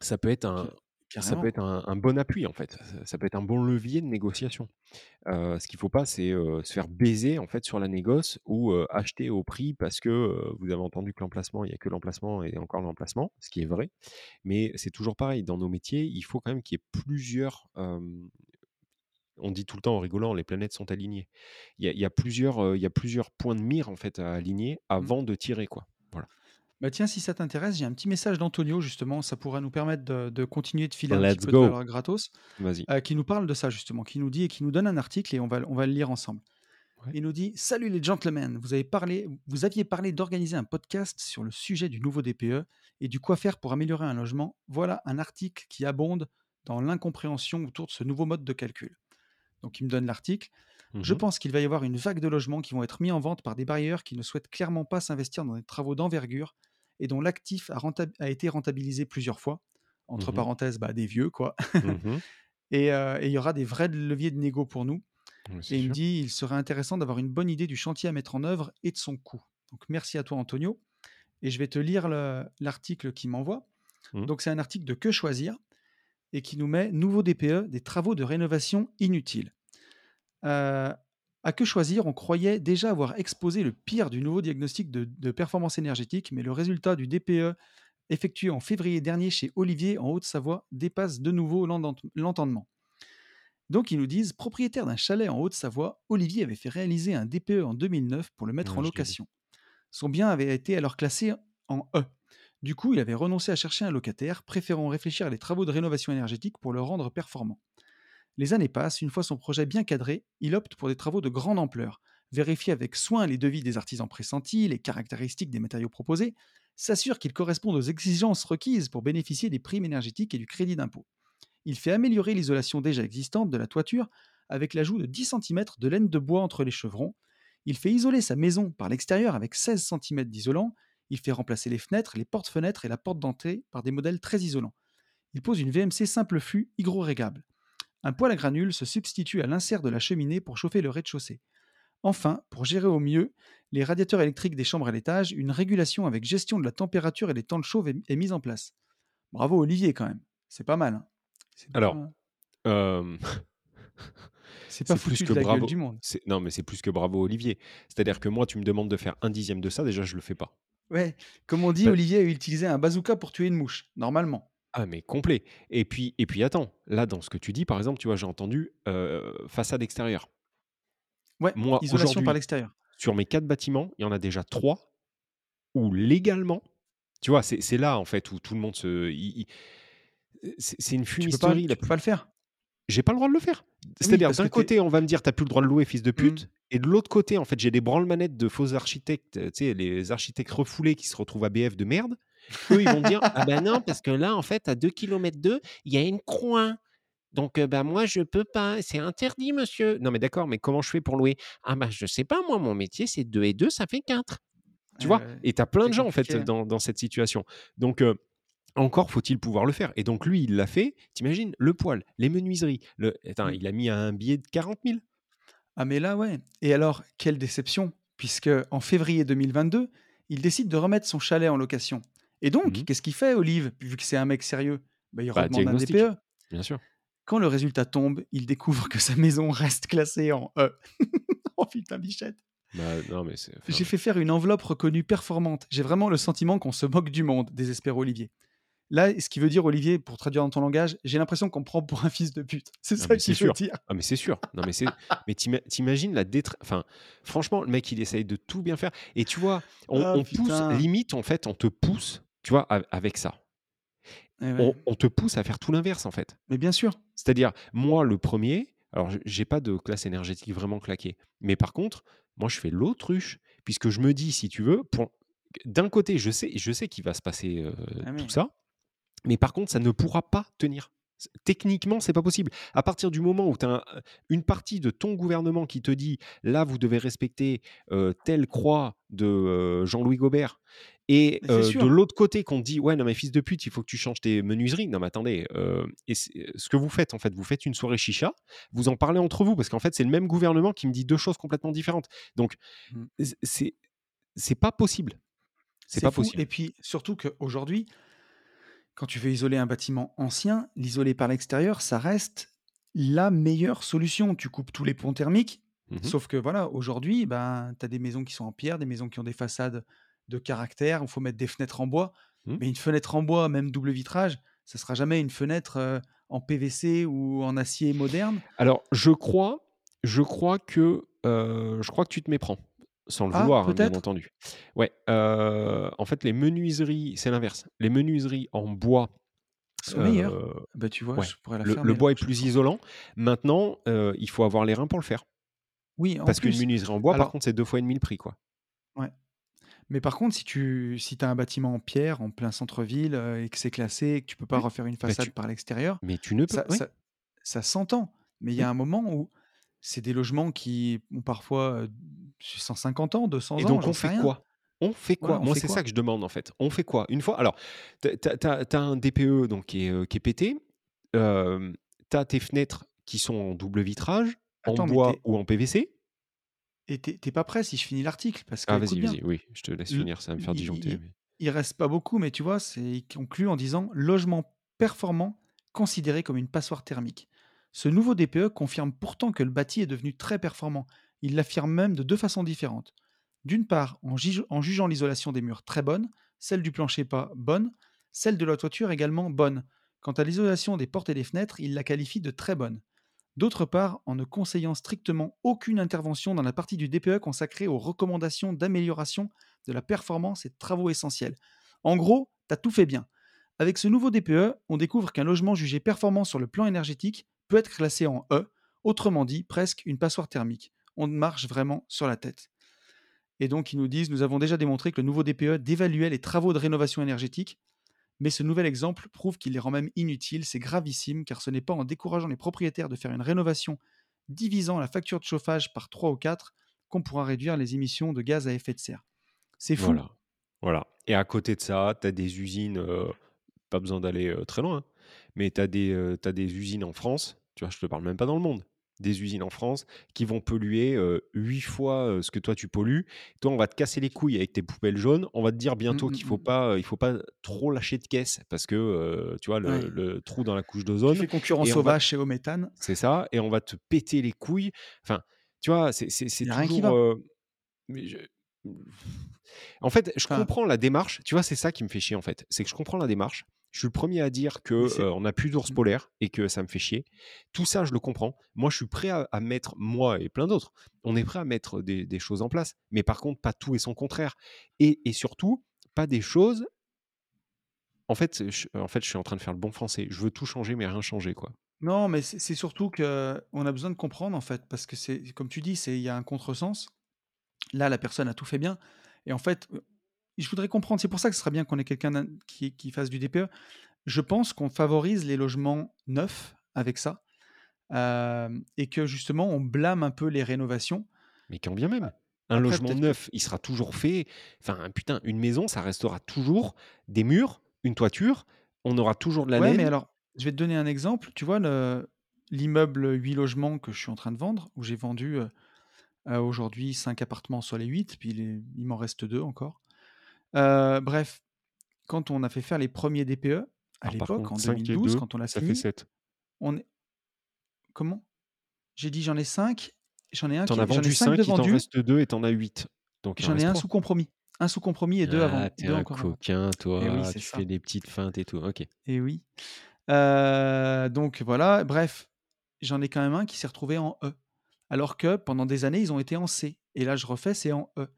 ça peut être un, ça peut être un, bon appui en fait. Ça, peut être un bon levier de négociation. ce qu'il ne faut pas, c'est se faire baiser en fait sur la négoce ou acheter au prix parce que vous avez entendu que l'emplacement, il n'y a que l'emplacement et encore l'emplacement, ce qui est vrai. Mais c'est toujours pareil. Dans nos métiers, il faut quand même qu'il y ait plusieurs. On dit tout le temps en rigolant, les planètes sont alignées. Il y a, plusieurs, il y a plusieurs points de mire en fait à aligner mmh. avant de tirer quoi. Voilà. Bah tiens, si ça t'intéresse, j'ai un petit message d'Antonio, justement, ça pourrait nous permettre de, continuer de filer un petit peu de valeur gratos, euh, qui nous parle de ça, justement, qui nous dit et qui nous donne un article et on va, on va le lire ensemble. Il nous dit Salut les gentlemen, vous, avez parlé, vous aviez parlé d'organiser un podcast sur le sujet du nouveau DPE et du quoi faire pour améliorer un logement. Voilà un article qui abonde dans l'incompréhension autour de ce nouveau mode de calcul. Donc il me donne l'article. Je mmh pense qu'il va y avoir une vague de logements qui vont être mis en vente par des bailleurs qui ne souhaitent clairement pas s'investir dans des travaux d'envergure et dont l'actif a, été rentabilisé plusieurs fois, entre mmh parenthèses, bah, des vieux, quoi. Mmh et il y aura des vrais leviers de négo pour nous. et il me dit, il serait intéressant d'avoir une bonne idée du chantier à mettre en œuvre et de son coût. Donc merci à toi, Antonio. Et je vais te lire l'article qu'il m'envoie. Donc c'est un article de Que choisir et qui nous met nouveau DPE, des travaux de rénovation inutiles. Euh, à que choisir, on croyait déjà avoir exposé le pire du nouveau diagnostic de, performance énergétique, mais le résultat du DPE effectué en février dernier chez Olivier en Haute-Savoie dépasse de nouveau l'entendement. Donc ils nous disent, propriétaire d'un chalet en Haute-Savoie, Olivier avait fait réaliser un DPE en 2009 pour le mettre en location. Son bien avait été alors classé en E. Du coup, il avait renoncé à chercher un locataire, préférant réfléchir à des travaux de rénovation énergétique pour le rendre performant. Les années passent, une fois son projet bien cadré, il opte pour des travaux de grande ampleur, vérifie avec soin les devis des artisans pressentis, les caractéristiques des matériaux proposés, s'assure qu'ils correspondent aux exigences requises pour bénéficier des primes énergétiques et du crédit d'impôt. Il fait améliorer l'isolation déjà existante de la toiture avec l'ajout de 10 cm de laine de bois entre les chevrons. Il fait isoler sa maison par l'extérieur avec 16 cm d'isolant. Il fait remplacer les fenêtres, les portes-fenêtres et la porte d'entrée par des modèles très isolants. Il pose une VMC simple flux hygro-régable. Un poêle à granules se substitue à l'insert de la cheminée pour chauffer le rez-de-chaussée. Enfin, pour gérer au mieux les radiateurs électriques des chambres à l'étage, une régulation avec gestion de la température et des temps de chauffe est, mise en place. Bravo Olivier quand même, c'est pas mal. Hein. Alors, c'est pas foutu plus que de la bravo. du monde. Non, mais c'est plus que bravo Olivier. C'est-à-dire que moi, tu me demandes de faire un dixième de ça, déjà je le fais pas. Ouais, comme on dit, Bah Olivier a utilisé un bazooka pour tuer une mouche, normalement. Ah mais complet et puis et puis attends, là dans ce que tu dis par exemple, tu vois, j'ai entendu, façade extérieure. Ouais, Moi isolation par aujourd'hui, l'extérieur. sur mes 4 bâtiments, il y en a déjà 3 où légalement, tu vois, c'est c'est là en fait où tout le monde se c'est c'est une Tu peux pas tu peux plus pas le faire. j'ai pas le droit de le faire. Oui, C'est-à-dire parce que d'un côté, on va me dire: «Tu as plus le droit de louer, fils de mmh. pute» et de l'autre côté, en fait, j'ai des branle-manettes de faux architectes, tu sais, les architectes refoulés qui se retrouvent à BF de merde. Eux, ils vont dire: «Ah bah non, parce que là, en fait, à 2 kilomètres d'eux, il y a une coin. Donc heu, bah moi, je peux pas, c'est interdit monsieur». Non mais d'accord, mais comment je fais pour louer? «Ah bah je sais pas moi, mon métier c'est 2 et 2 ça fait 4». Tu vois? Et tu as plein de gens en fait dans dans cette situation. Donc heu, encore faut-il pouvoir le faire et donc lui, il l'a fait. Tu imagines? Le poil, les menuiseries, le attends, Mmh. il a mis un billet de 40 000. Ah mais là, ouais et alors, quelle déception, puisque en février 2022, il décide de remettre son chalet en location et donc Mmh qu'est-ce qu'il fait Olive, vu que c'est un mec sérieux? Bah, il Bah, redemande un DPE. bien sûr. Quand le résultat tombe, il découvre que sa maison reste classée en E. Oh putain, bichette. Bah, non mais c'est J'ai fait faire une enveloppe reconnue performante. J'ai vraiment le sentiment qu'on se moque du monde, désespère Olivier. Là, ce qui veut dire, Olivier, pour traduire dans ton langage, j'ai l'impression qu'on me prend pour un fils de pute. C'est ça qu'il veut sûr. dire. Ah mais c'est sûr. Non mais c'est mais tu ima tu imagines la détre enfin, franchement, le mec, il essaye de tout bien faire et tu vois, on Ah on pousse limite, en fait, on te pousse, tu vois, av avec ça. Eh ouais. On on te pousse à faire tout l'inverse, en fait. Mais bien sûr. C'est-à-dire, moi, le premier, alors j'ai pas de classe énergétique vraiment claquée, mais par contre, moi, je fais l'autruche puisque je me dis, si tu veux, pour d'un côté, je sais je sais qu'il va se passer, heu, Ah tout ça, mais par contre, ça ne pourra pas tenir. Techniquement, c'est pas possible. À partir du moment où tu as un une partie de ton gouvernement qui te dit: «Là, vous devez respecter, telle croix de, Jean-Louis Gobert» et de l'autre côté qu'on te dit: «Ouais, non mais fils de pute, il faut que tu changes tes menuiseries». Non mais attendez, et ce que vous faites, en fait, vous faites une soirée chicha, vous en parlez entre vous parce qu'en fait, c'est le même gouvernement qui me dit 2 choses complètement différentes. Donc Mmh. c'est c'est pas possible. C'est C'est pas fou possible. et puis surtout qu'aujourd'hui, quand tu veux isoler un bâtiment ancien, l'isoler par l'extérieur, ça reste la meilleure solution. Tu coupes tous les ponts thermiques, Mmh mh. sauf que voilà, aujourd'hui, ben, tu as des maisons qui sont en pierre, des maisons qui ont des façades de caractère, il faut mettre des fenêtres en bois. Mmh. Mais une fenêtre en bois, même double vitrage, ça sera jamais une fenêtre, heu, en PVC ou en acier moderne. Alors, je crois je crois que, heu, je crois que tu te méprends. Sans le Ah, vouloir, hein, bien peut-être? entendu. Ouais, en fait, les menuiseries c'est l'inverse. Les menuiseries en bois, Sont meilleures. heu, Bah, tu vois, ouais, je pourrais la le faire, le mais la bois est prochaine plus fois. isolant. Maintenant, il faut avoir les reins pour le faire. Oui, en Parce qu'une plus. menuiserie en bois, par Alors contre, c'est 2 fois et demi le prix, quoi. ouais. Mais par contre, si tu si as un bâtiment en pierre, en plein centre-ville, et que c'est classé et que tu peux pas Oui, refaire une bah, façade tu par l'extérieur, mais tu ne peux ça oui, ça ça s'entend. Mais il y a oui un moment où c'est des logements qui ont parfois, 150 ans, 200 et ans, donc j'en on fait quoi? On fait quoi? Moi, c'est ça que je demande, en fait. On fait quoi? Une fois alors, tu as un DPE donc qui est, heu, qui est pété, hem, tu as tes fenêtres qui sont en double vitrage, en Attends, bois ou en PVC. et tu es tu es pas prêt si je finis l'article? Parce que Ah vas-y, vas-y, oui, je te laisse finir, ça va me faire disjoncter, il mais il reste pas beaucoup, mais tu vois, c'est il conclut en disant: «Logement performant considéré comme une passoire thermique». Ce nouveau DPE confirme pourtant que le bâti est devenu très performant. Il l'affirme même de 2 façons différentes. D'une part, en jugeant l'isolation des murs très bonne, celle du plancher pas bonne, celle de la toiture également bonne. Quant à l'isolation des portes et des fenêtres, il la qualifie de très bonne. D'autre part, en ne conseillant strictement aucune intervention dans la partie du DPE consacrée aux recommandations d'amélioration de la performance et de travaux essentiels. En gros, tu as tout fait bien. Avec ce nouveau DPE, on découvre qu'un logement jugé performant sur le plan énergétique peut être classé en E, autrement dit presque une passoire thermique. On marche vraiment sur la tête. Et donc ils nous disent, nous avons déjà démontré que le nouveau DPE dévaluait les travaux de rénovation énergétique, mais ce nouvel exemple prouve qu'il les rend même inutiles. C'est gravissime, car ce n'est pas en décourageant les propriétaires de faire une rénovation divisant la facture de chauffage par 3 ou 4 qu'on pourra réduire les émissions de gaz à effet de serre. C'est fou. voilà, voilà et à côté de ça, tu as des usines, heu, pas besoin d'aller, heu, très loin, hein, mais tu as des, heu, tu as des usines en France, tu vois? Je te parle même pas dans le monde. Des usines en France qui vont polluer, 8 fois, ce que toi tu pollues. Toi, on va te casser les couilles avec tes poubelles jaunes. On va te dire Mmh, bientôt mmh, qu'il faut mmh. pas, il faut pas trop lâcher de caisse parce que, tu vois le Ouais. le trou dans la couche Tu d'ozone fais concurrence et aux on va vaches et au méthane, c'est ça et on va te péter les couilles. Enfin, tu vois? C'est c'est rien qui toujours, va. heu, mais je En fait, je comprends la démarche. Tu vois, c'est ça qui me fait chier, en fait. C'est que je comprends la démarche. Je suis le premier à dire que on n'a plus d'ours mmh. polaire et que ça me fait chier. Tout ça, je le comprends. Moi, je suis prêt à, mettre, moi et plein d'autres, on est prêt à mettre des, choses en place. Mais par contre, pas tout et son contraire. Et, surtout, pas des choses. En fait, je, en fait, je suis en train de faire le bon français. Je veux tout changer, mais rien changer, quoi. Non, mais c'est surtout que on a besoin de comprendre, en fait, parce que c'est, comme tu dis, il y a un contresens. Là, la personne a tout fait bien. Et en fait, je voudrais comprendre, c'est pour ça que ce serait bien qu'on ait quelqu'un qui, qui, fasse du DPE. Je pense qu'on favorise les logements neufs avec ça. et que justement, on blâme un peu les rénovations. Mais quand bien même. Un logement neuf, il sera toujours fait. Enfin, putain, une maison, ça restera toujours des murs, une toiture. On aura toujours de la ouais, mais alors, je vais te donner un exemple. Tu vois, l'immeuble 8 logements que je suis en train de vendre, où j'ai vendu aujourd'hui 5 appartements sur les 8, puis il, m'en reste 2 encore. Bref, quand on a fait faire les premiers DPE, à l'époque, en 2012, quand on a ça fait 7. On est... Comment? J'ai dit j'en ai 5, j'en ai un qui as vendu 5, il t'en reste 2 et t'en as 8. J'en ai un sous compromis. Un sous compromis et deux avant. Ah, t'es un coquin, toi. Tu fais des petites feintes et tout. Ok. Et oui. donc voilà, bref, j'en ai quand même un qui s'est retrouvé en E. Alors que pendant des années, ils ont été en C. Et là, je refais, c'est en E.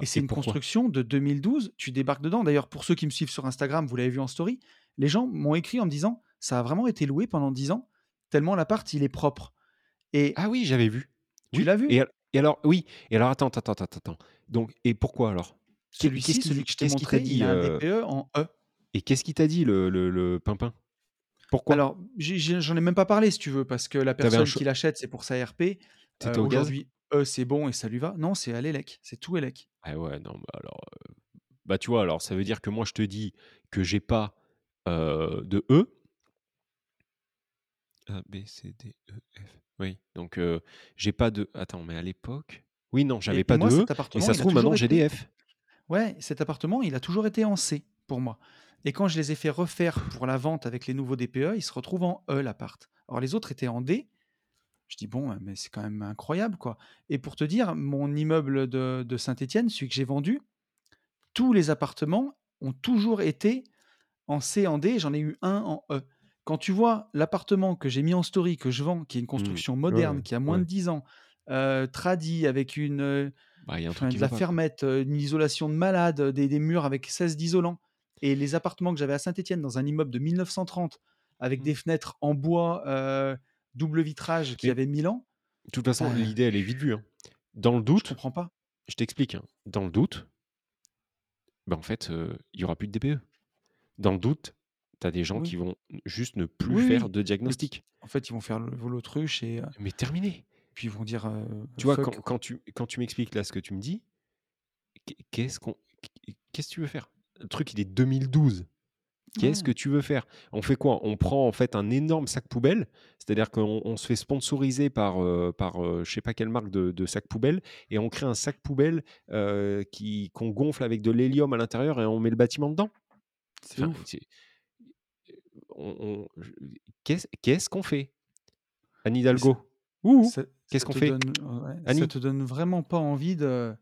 Et c'est une construction de 2012. Tu débarques dedans. D'ailleurs, pour ceux qui me suivent sur Instagram, vous l'avez vu en story, les gens m'ont écrit en me disant ça a vraiment été loué pendant 10 ans, tellement l'appart, il est propre. Et ah oui, j'avais vu. Tu l'as vu? Et, alors, oui. Et alors, attends, attends, attends, attends. Donc, et pourquoi alors? Celui-ci, celui que je t'ai montré, dit, il a un euh, DPE en E. Et qu'est-ce qu'il t'a dit, le, le, le pimpin? Pourquoi? Alors, j'en ai, même pas parlé, si tu veux, parce que la personne qui l'achète, c'est pour sa RP. Euh, aujourd'hui, E, c'est bon et ça lui va. Non, c'est à l'ELEC. C'est tout ELEC. Ah ouais, non, bah alors. Euh, bah, tu vois, alors ça veut dire que moi, je te dis que j'ai pas euh, de E. A, B, C, D, E, F. Oui, donc j'ai pas de. Attends, mais à l'époque. Oui, non, j'avais pas de E. Et ça se trouve, maintenant, j'ai des F. Ouais, cet appartement, il a toujours été en C pour moi. Et quand je les ai fait refaire pour la vente avec les nouveaux DPE, ils se retrouvent en E l'appart. Alors les autres étaient en D. Je dis bon, mais c'est quand même incroyable quoi. Et pour te dire, mon immeuble de, Saint-Étienne, celui que j'ai vendu, tous les appartements ont toujours été en C, en D. J'en ai eu un en E. Quand tu vois l'appartement que j'ai mis en story, que je vends, qui est une mmh. construction moderne, qui a moins de 10 ans, euh, tradi avec une, bah, de la fermette, une isolation de malade, des, des murs avec 16 d'isolant. Et les appartements que j'avais à Saint-Etienne dans un immeuble de 1930 avec mmh. des fenêtres en bois euh, double vitrage qui avait 1000 ans. De toute façon, bah, l'idée, elle est vite vue. Hein. Dans le doute. Je comprends pas. Je t'explique. Hein. Dans le doute, bah, en fait, euh, il y aura plus de DPE. Dans le doute, tu as des gens qui vont juste ne plus faire de diagnostic. En fait, ils vont faire l'autruche et. Euh, Mais terminé. Puis ils vont dire. tu vois, quand, quand, tu, quand tu m'expliques là ce que tu me dis, qu'est-ce qu'on. Qu'est-ce que tu veux faire? Le truc, il est 2012. Qu'est-ce que tu veux faire? On fait quoi? On prend en fait un énorme sac poubelle, c'est-à-dire qu'on se fait sponsoriser par, euh, par euh, je sais pas quelle marque de, sac poubelle, et on crée un sac poubelle euh, qui qu'on gonfle avec de l'hélium à l'intérieur et on met le bâtiment dedans. Qu'est-ce qu'on fait? Anne Hidalgo. Qu'est-ce qu'on fait? Ça te donne vraiment pas envie de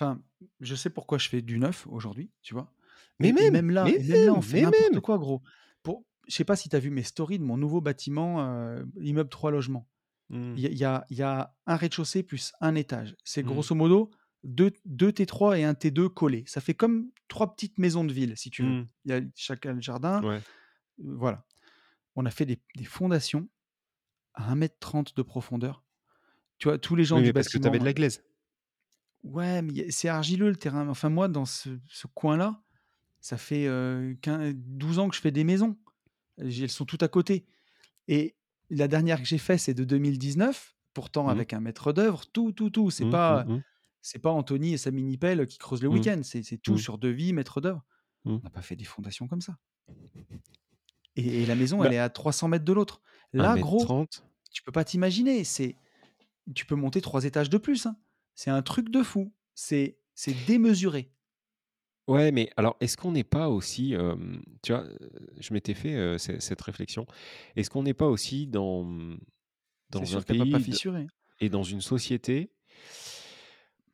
Enfin, je sais pourquoi je fais du neuf aujourd'hui, tu vois? Mais même, là, on fait n'importe quoi, gros. Pour, je sais pas si tu as vu mes stories de mon nouveau bâtiment, euh, immeuble 3 logements. Mmh. Il y, a, un rez-de-chaussée plus un étage. C'est mmh. grosso modo deux, T3 et un T2 collés. Ça fait comme trois petites maisons de ville, si tu veux. Mmh. Il y a chacun le jardin. Euh, voilà. On a fait des, fondations à 1m30 de profondeur. Tu vois, tous les gens du parce bâtiment. que tu avais de la glaise. Ouais, mais c'est argileux le terrain. Enfin, moi, dans ce, coin-là, ça fait 12 ans que je fais des maisons. Elles sont toutes à côté. Et la dernière que j'ai faite, c'est de 2019, pourtant mmh. avec un maître d'œuvre, tout, tout, tout. C'est mmh, pas, mmh, c'est pas Anthony et sa mini-pelle qui creusent le week-end. C'est tout sur devis, maître d'œuvre. On n'a pas fait des fondations comme ça. Et, la maison, elle bah est à 300 mètres de l'autre. Là, gros, 30. tu peux pas t'imaginer. C'est, tu peux monter trois étages de plus. Hein. C'est un truc de fou. C'est démesuré. Ouais, mais alors, est-ce qu'on n'est pas aussi, tu vois, je m'étais fait cette réflexion, est-ce qu'on n'est pas aussi dans, dans un pays pas fissuré. et dans une société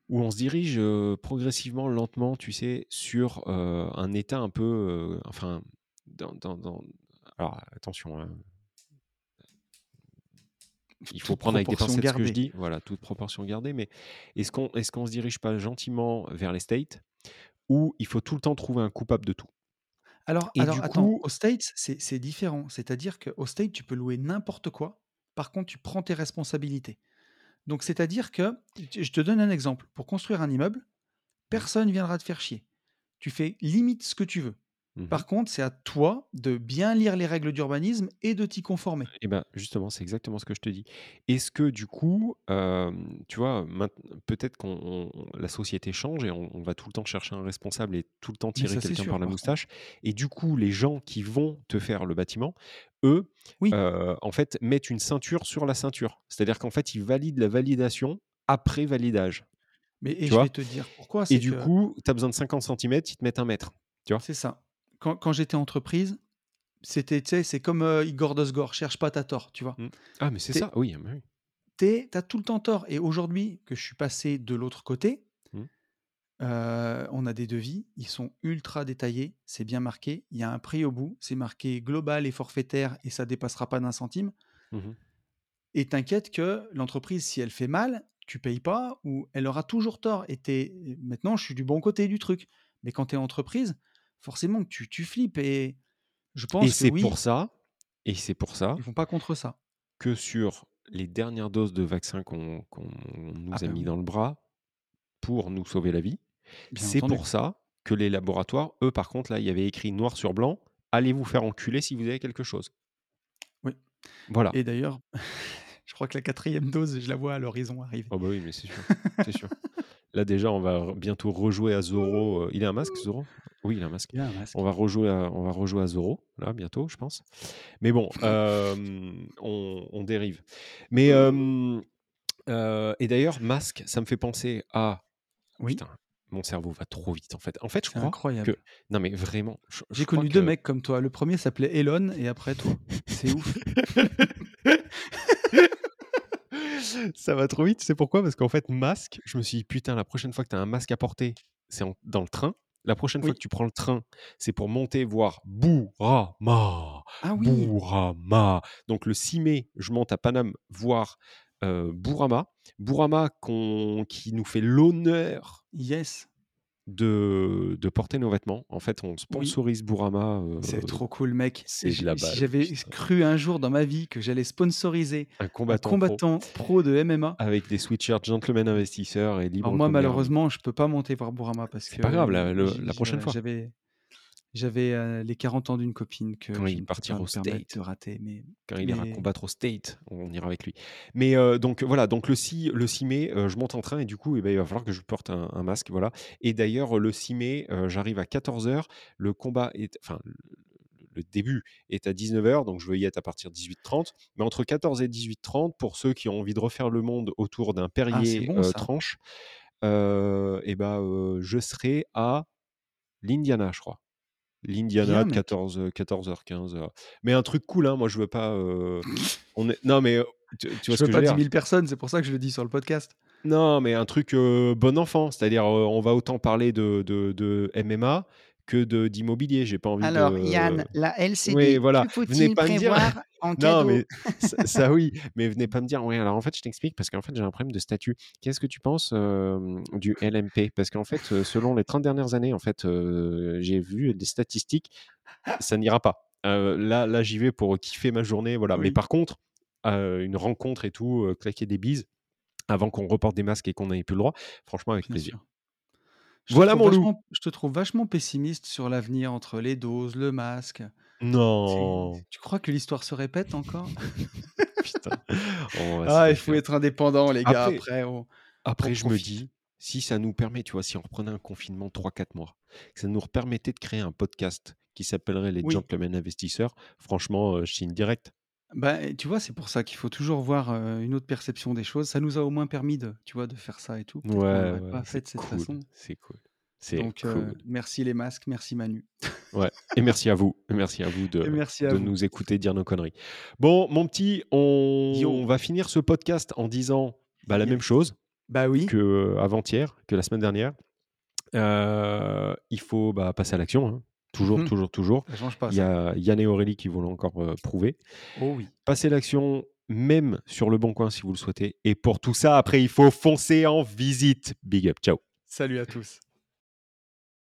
où on se dirige progressivement, lentement, tu sais, sur un état un peu, enfin, dans, dans, alors attention, hein. il faut prendre avec des pincettes ce que je dis, voilà, toute proportion gardée, mais est-ce qu'on est qu'on se dirige pas gentiment vers les States où il faut tout le temps trouver un coupable de tout Alors, alors attends, aux States, c'est différent. C'est-à-dire qu'aux States, tu peux louer n'importe quoi. Par contre, tu prends tes responsabilités. Donc, c'est-à-dire que, je te donne un exemple. Pour construire un immeuble, personne viendra te faire chier. Tu fais limite ce que tu veux. Mmh Par contre, c'est à toi de bien lire les règles d'urbanisme et de t'y conformer. Et ben justement, c'est exactement ce que je te dis. Est-ce que du coup, tu vois, peut-être qu'on la société change et on, va tout le temps chercher un responsable et tout le temps tirer quelqu'un par la moustache. Et du coup, les gens qui vont te faire le bâtiment, eux, Oui. en fait, mettent une ceinture sur la ceinture. C'est-à-dire qu'en fait, ils valident la validation après validage. Mais et je vais te dire pourquoi. Et du coup, tu as besoin de 50 cm, ils te mettent un mètre. Tu vois? C'est ça quand, j'étais entreprise, c'était, tu sais, c'est comme Igor Dosgor, cherche pas ta tort, tu vois. Mmh. Ah, mais c'est ça, oui. oui. Tu as tout le temps tort. Et aujourd'hui, que je suis passé de l'autre côté, mmh. on a des devis, ils sont ultra détaillés, c'est bien marqué. Il y a un prix au bout, c'est marqué global et forfaitaire et ça dépassera pas d'un centime. Mmh et t'inquiète que l'entreprise, si elle fait mal, tu payes pas ou elle aura toujours tort. Et maintenant, je suis du bon côté du truc. Mais quand tu es entreprise, forcément que tu, tu flippes. Et je pense et c'est pour ça, et c'est pour ça, ils vont pas contre ça. Que sur les dernières doses de vaccins qu'on nous ah a bah mis dans le bras pour nous sauver la vie, c'est pour ça que les laboratoires, eux, par contre, là, il y avait écrit noir sur blanc allez vous faire enculer si vous avez quelque chose. Oui. Voilà. Et d'ailleurs, je crois que la quatrième dose, je la vois à l'horizon arriver. Oh bah oui, mais c'est sûr. c'est sûr. Là, déjà, on va bientôt rejouer à Zoro. Euh, il a un masque, Zoro? Oui, il a un masque. On va rejouer à, on va rejouer à Zoro, là, bientôt, je pense. Mais bon, euh, on, dérive. Mais, euh, et d'ailleurs, masque, ça me fait penser à. Oui. Putain, mon cerveau va trop vite, en fait. En fait, je crois incroyable. que. Non, mais vraiment. J'ai connu deux mecs comme toi. Le premier s'appelait Elon, et après toi. C'est ouf. ça va trop vite. C'est pourquoi? Parce qu'en fait, masque, je me suis dit, putain, la prochaine fois que tu as un masque à porter, c'est dans le train. La prochaine fois que tu prends le train, c'est pour monter voir Bourama. Ah oui. Bourama. Donc le 6 mai, je monte à Paname voir euh, Bourama. Bourama qui nous fait l'honneur yes de, de, porter nos vêtements. En fait, on sponsorise Bourama. c'est euh, trop cool, mec. C'est Si j'avais cru un jour dans ma vie que j'allais sponsoriser un combattant, pro. de MMA. Avec des sweatshirts gentlemen investisseurs et libre. moi, malheureusement, je peux pas monter voir Bourama parce que. C'est pas grave, la, la prochaine fois. J'avais j'avais euh, les 40 ans d'une copine que quand il partira au state de rater, mais quand il ira combattre au state, on ira avec lui. Mais euh, donc voilà, donc le 6 le 6 mai, euh, je monte en train et du coup, eh ben, il va falloir que je porte un, masque, voilà. Et d'ailleurs, le 6 mai, j'arrive à 14 h Le combat est, enfin, le début est à 19h, donc je veux y être à partir de 18h30. Mais entre 14 et 18h30, pour ceux qui ont envie de refaire le monde autour d'un ah, Perrier tranche, et eh ben, je serai à l'Indiana, je crois. L'Indiana de 14, 14h15. Mais un truc cool, hein, moi je veux pas. on est... Non, mais tu, vois je ce veux que pas je veux 10 000 personnes, c'est pour ça que je le dis sur le podcast. Non, mais un truc bon enfant, c'est-à-dire on va autant parler de, de, de MMA que de d'immobilier. J'ai pas envie Alors, de. Alors, Yann, la LCD, oui, voilà. que faut-il prévoir en cadeau Non, mais ça, oui, mais venez pas me dire. Oui, alors en fait, je t'explique parce qu'en fait, j'ai un problème de statut. Qu'est-ce que tu penses du LMP Parce qu'en fait, selon les 30 dernières années, en fait, j'ai vu des statistiques, ça n'ira pas. là, là, j'y vais pour kiffer ma journée, voilà. Mais par contre, une rencontre et tout, claquer des bises avant qu'on reporte des masques et qu'on n'ait plus le droit, franchement, avec plaisir. Voilà mon loup. Je te trouve vachement pessimiste sur l'avenir entre les doses, le masque. Non. Tu crois que l'histoire se répète encore? Putain. ah, il faut être indépendant, les gars. Après, après, je me dis, si ça nous permet, tu vois, si on reprenait un confinement 3-4 mois, que ça nous permettait de créer un podcast qui s'appellerait Les Gentlemen Investisseurs, franchement, je signe direct. Bah, tu vois, c'est pour ça qu'il faut toujours voir une autre perception des choses. Ça nous a au moins permis de, tu vois, de faire ça et tout. Ouais, pas fait de cette façon. C'est cool. Donc, merci les masques, merci Manu. ouais, et merci à vous. Merci à vous de, de nous écouter dire nos conneries. Bon, mon petit, on, on va finir ce podcast en disant bah, la même chose. bah oui. que avant-hier, que la semaine dernière. il faut bah, passer à l'action. Hein. Toujours, mmh toujours, toujours. Il y a Yann et Aurélie qui vont encore prouver. Oh oui. Passer l'action, même sur le bon coin si vous le souhaitez. Et pour tout ça, après, il faut foncer en visite. Big up. Ciao. Salut à tous.